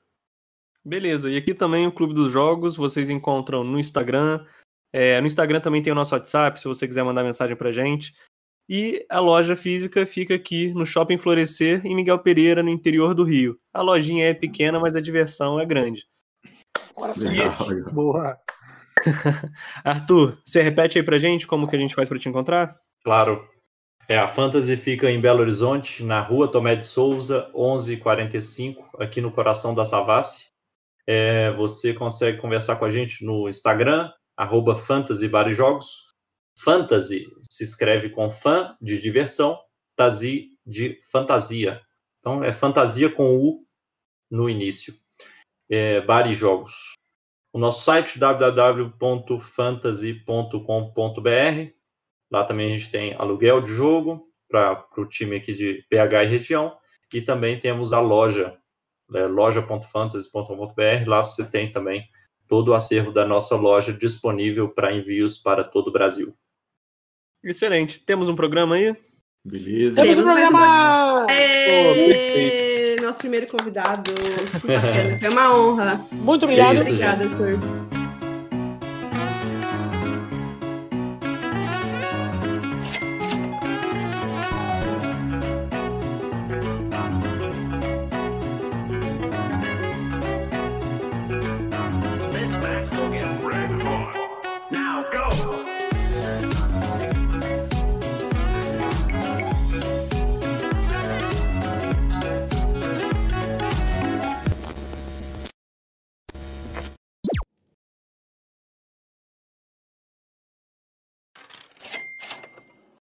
Beleza, e aqui também o Clube dos Jogos, vocês encontram no Instagram. É, no Instagram também tem o nosso WhatsApp, se você quiser mandar mensagem pra gente. E a loja física fica aqui no Shopping Florescer, em Miguel Pereira, no interior do Rio. A lojinha é pequena, mas a diversão é grande. E... Boa. Arthur, você repete aí pra gente como que a gente faz para te encontrar? Claro. É, a Fantasy fica em Belo Horizonte, na rua Tomé de Souza, 1145, aqui no coração da Savassi. É, você consegue conversar com a gente no Instagram, arroba Fantasy Vários Jogos. Fantasy se escreve com fã de diversão, tazi de fantasia. Então é fantasia com U no início. É, Bari Jogos. O nosso site www.fantasy.com.br Lá também a gente tem aluguel de jogo para o time aqui de BH e região. E também temos a loja, né, loja.fantasy.com.br. Lá você tem também todo o acervo da nossa loja disponível para envios para todo o Brasil. Excelente. Temos um programa aí? Beleza. Temos um programa! É... Nosso primeiro convidado. Foi uma honra. Muito obrigado. Obrigada, Arthur.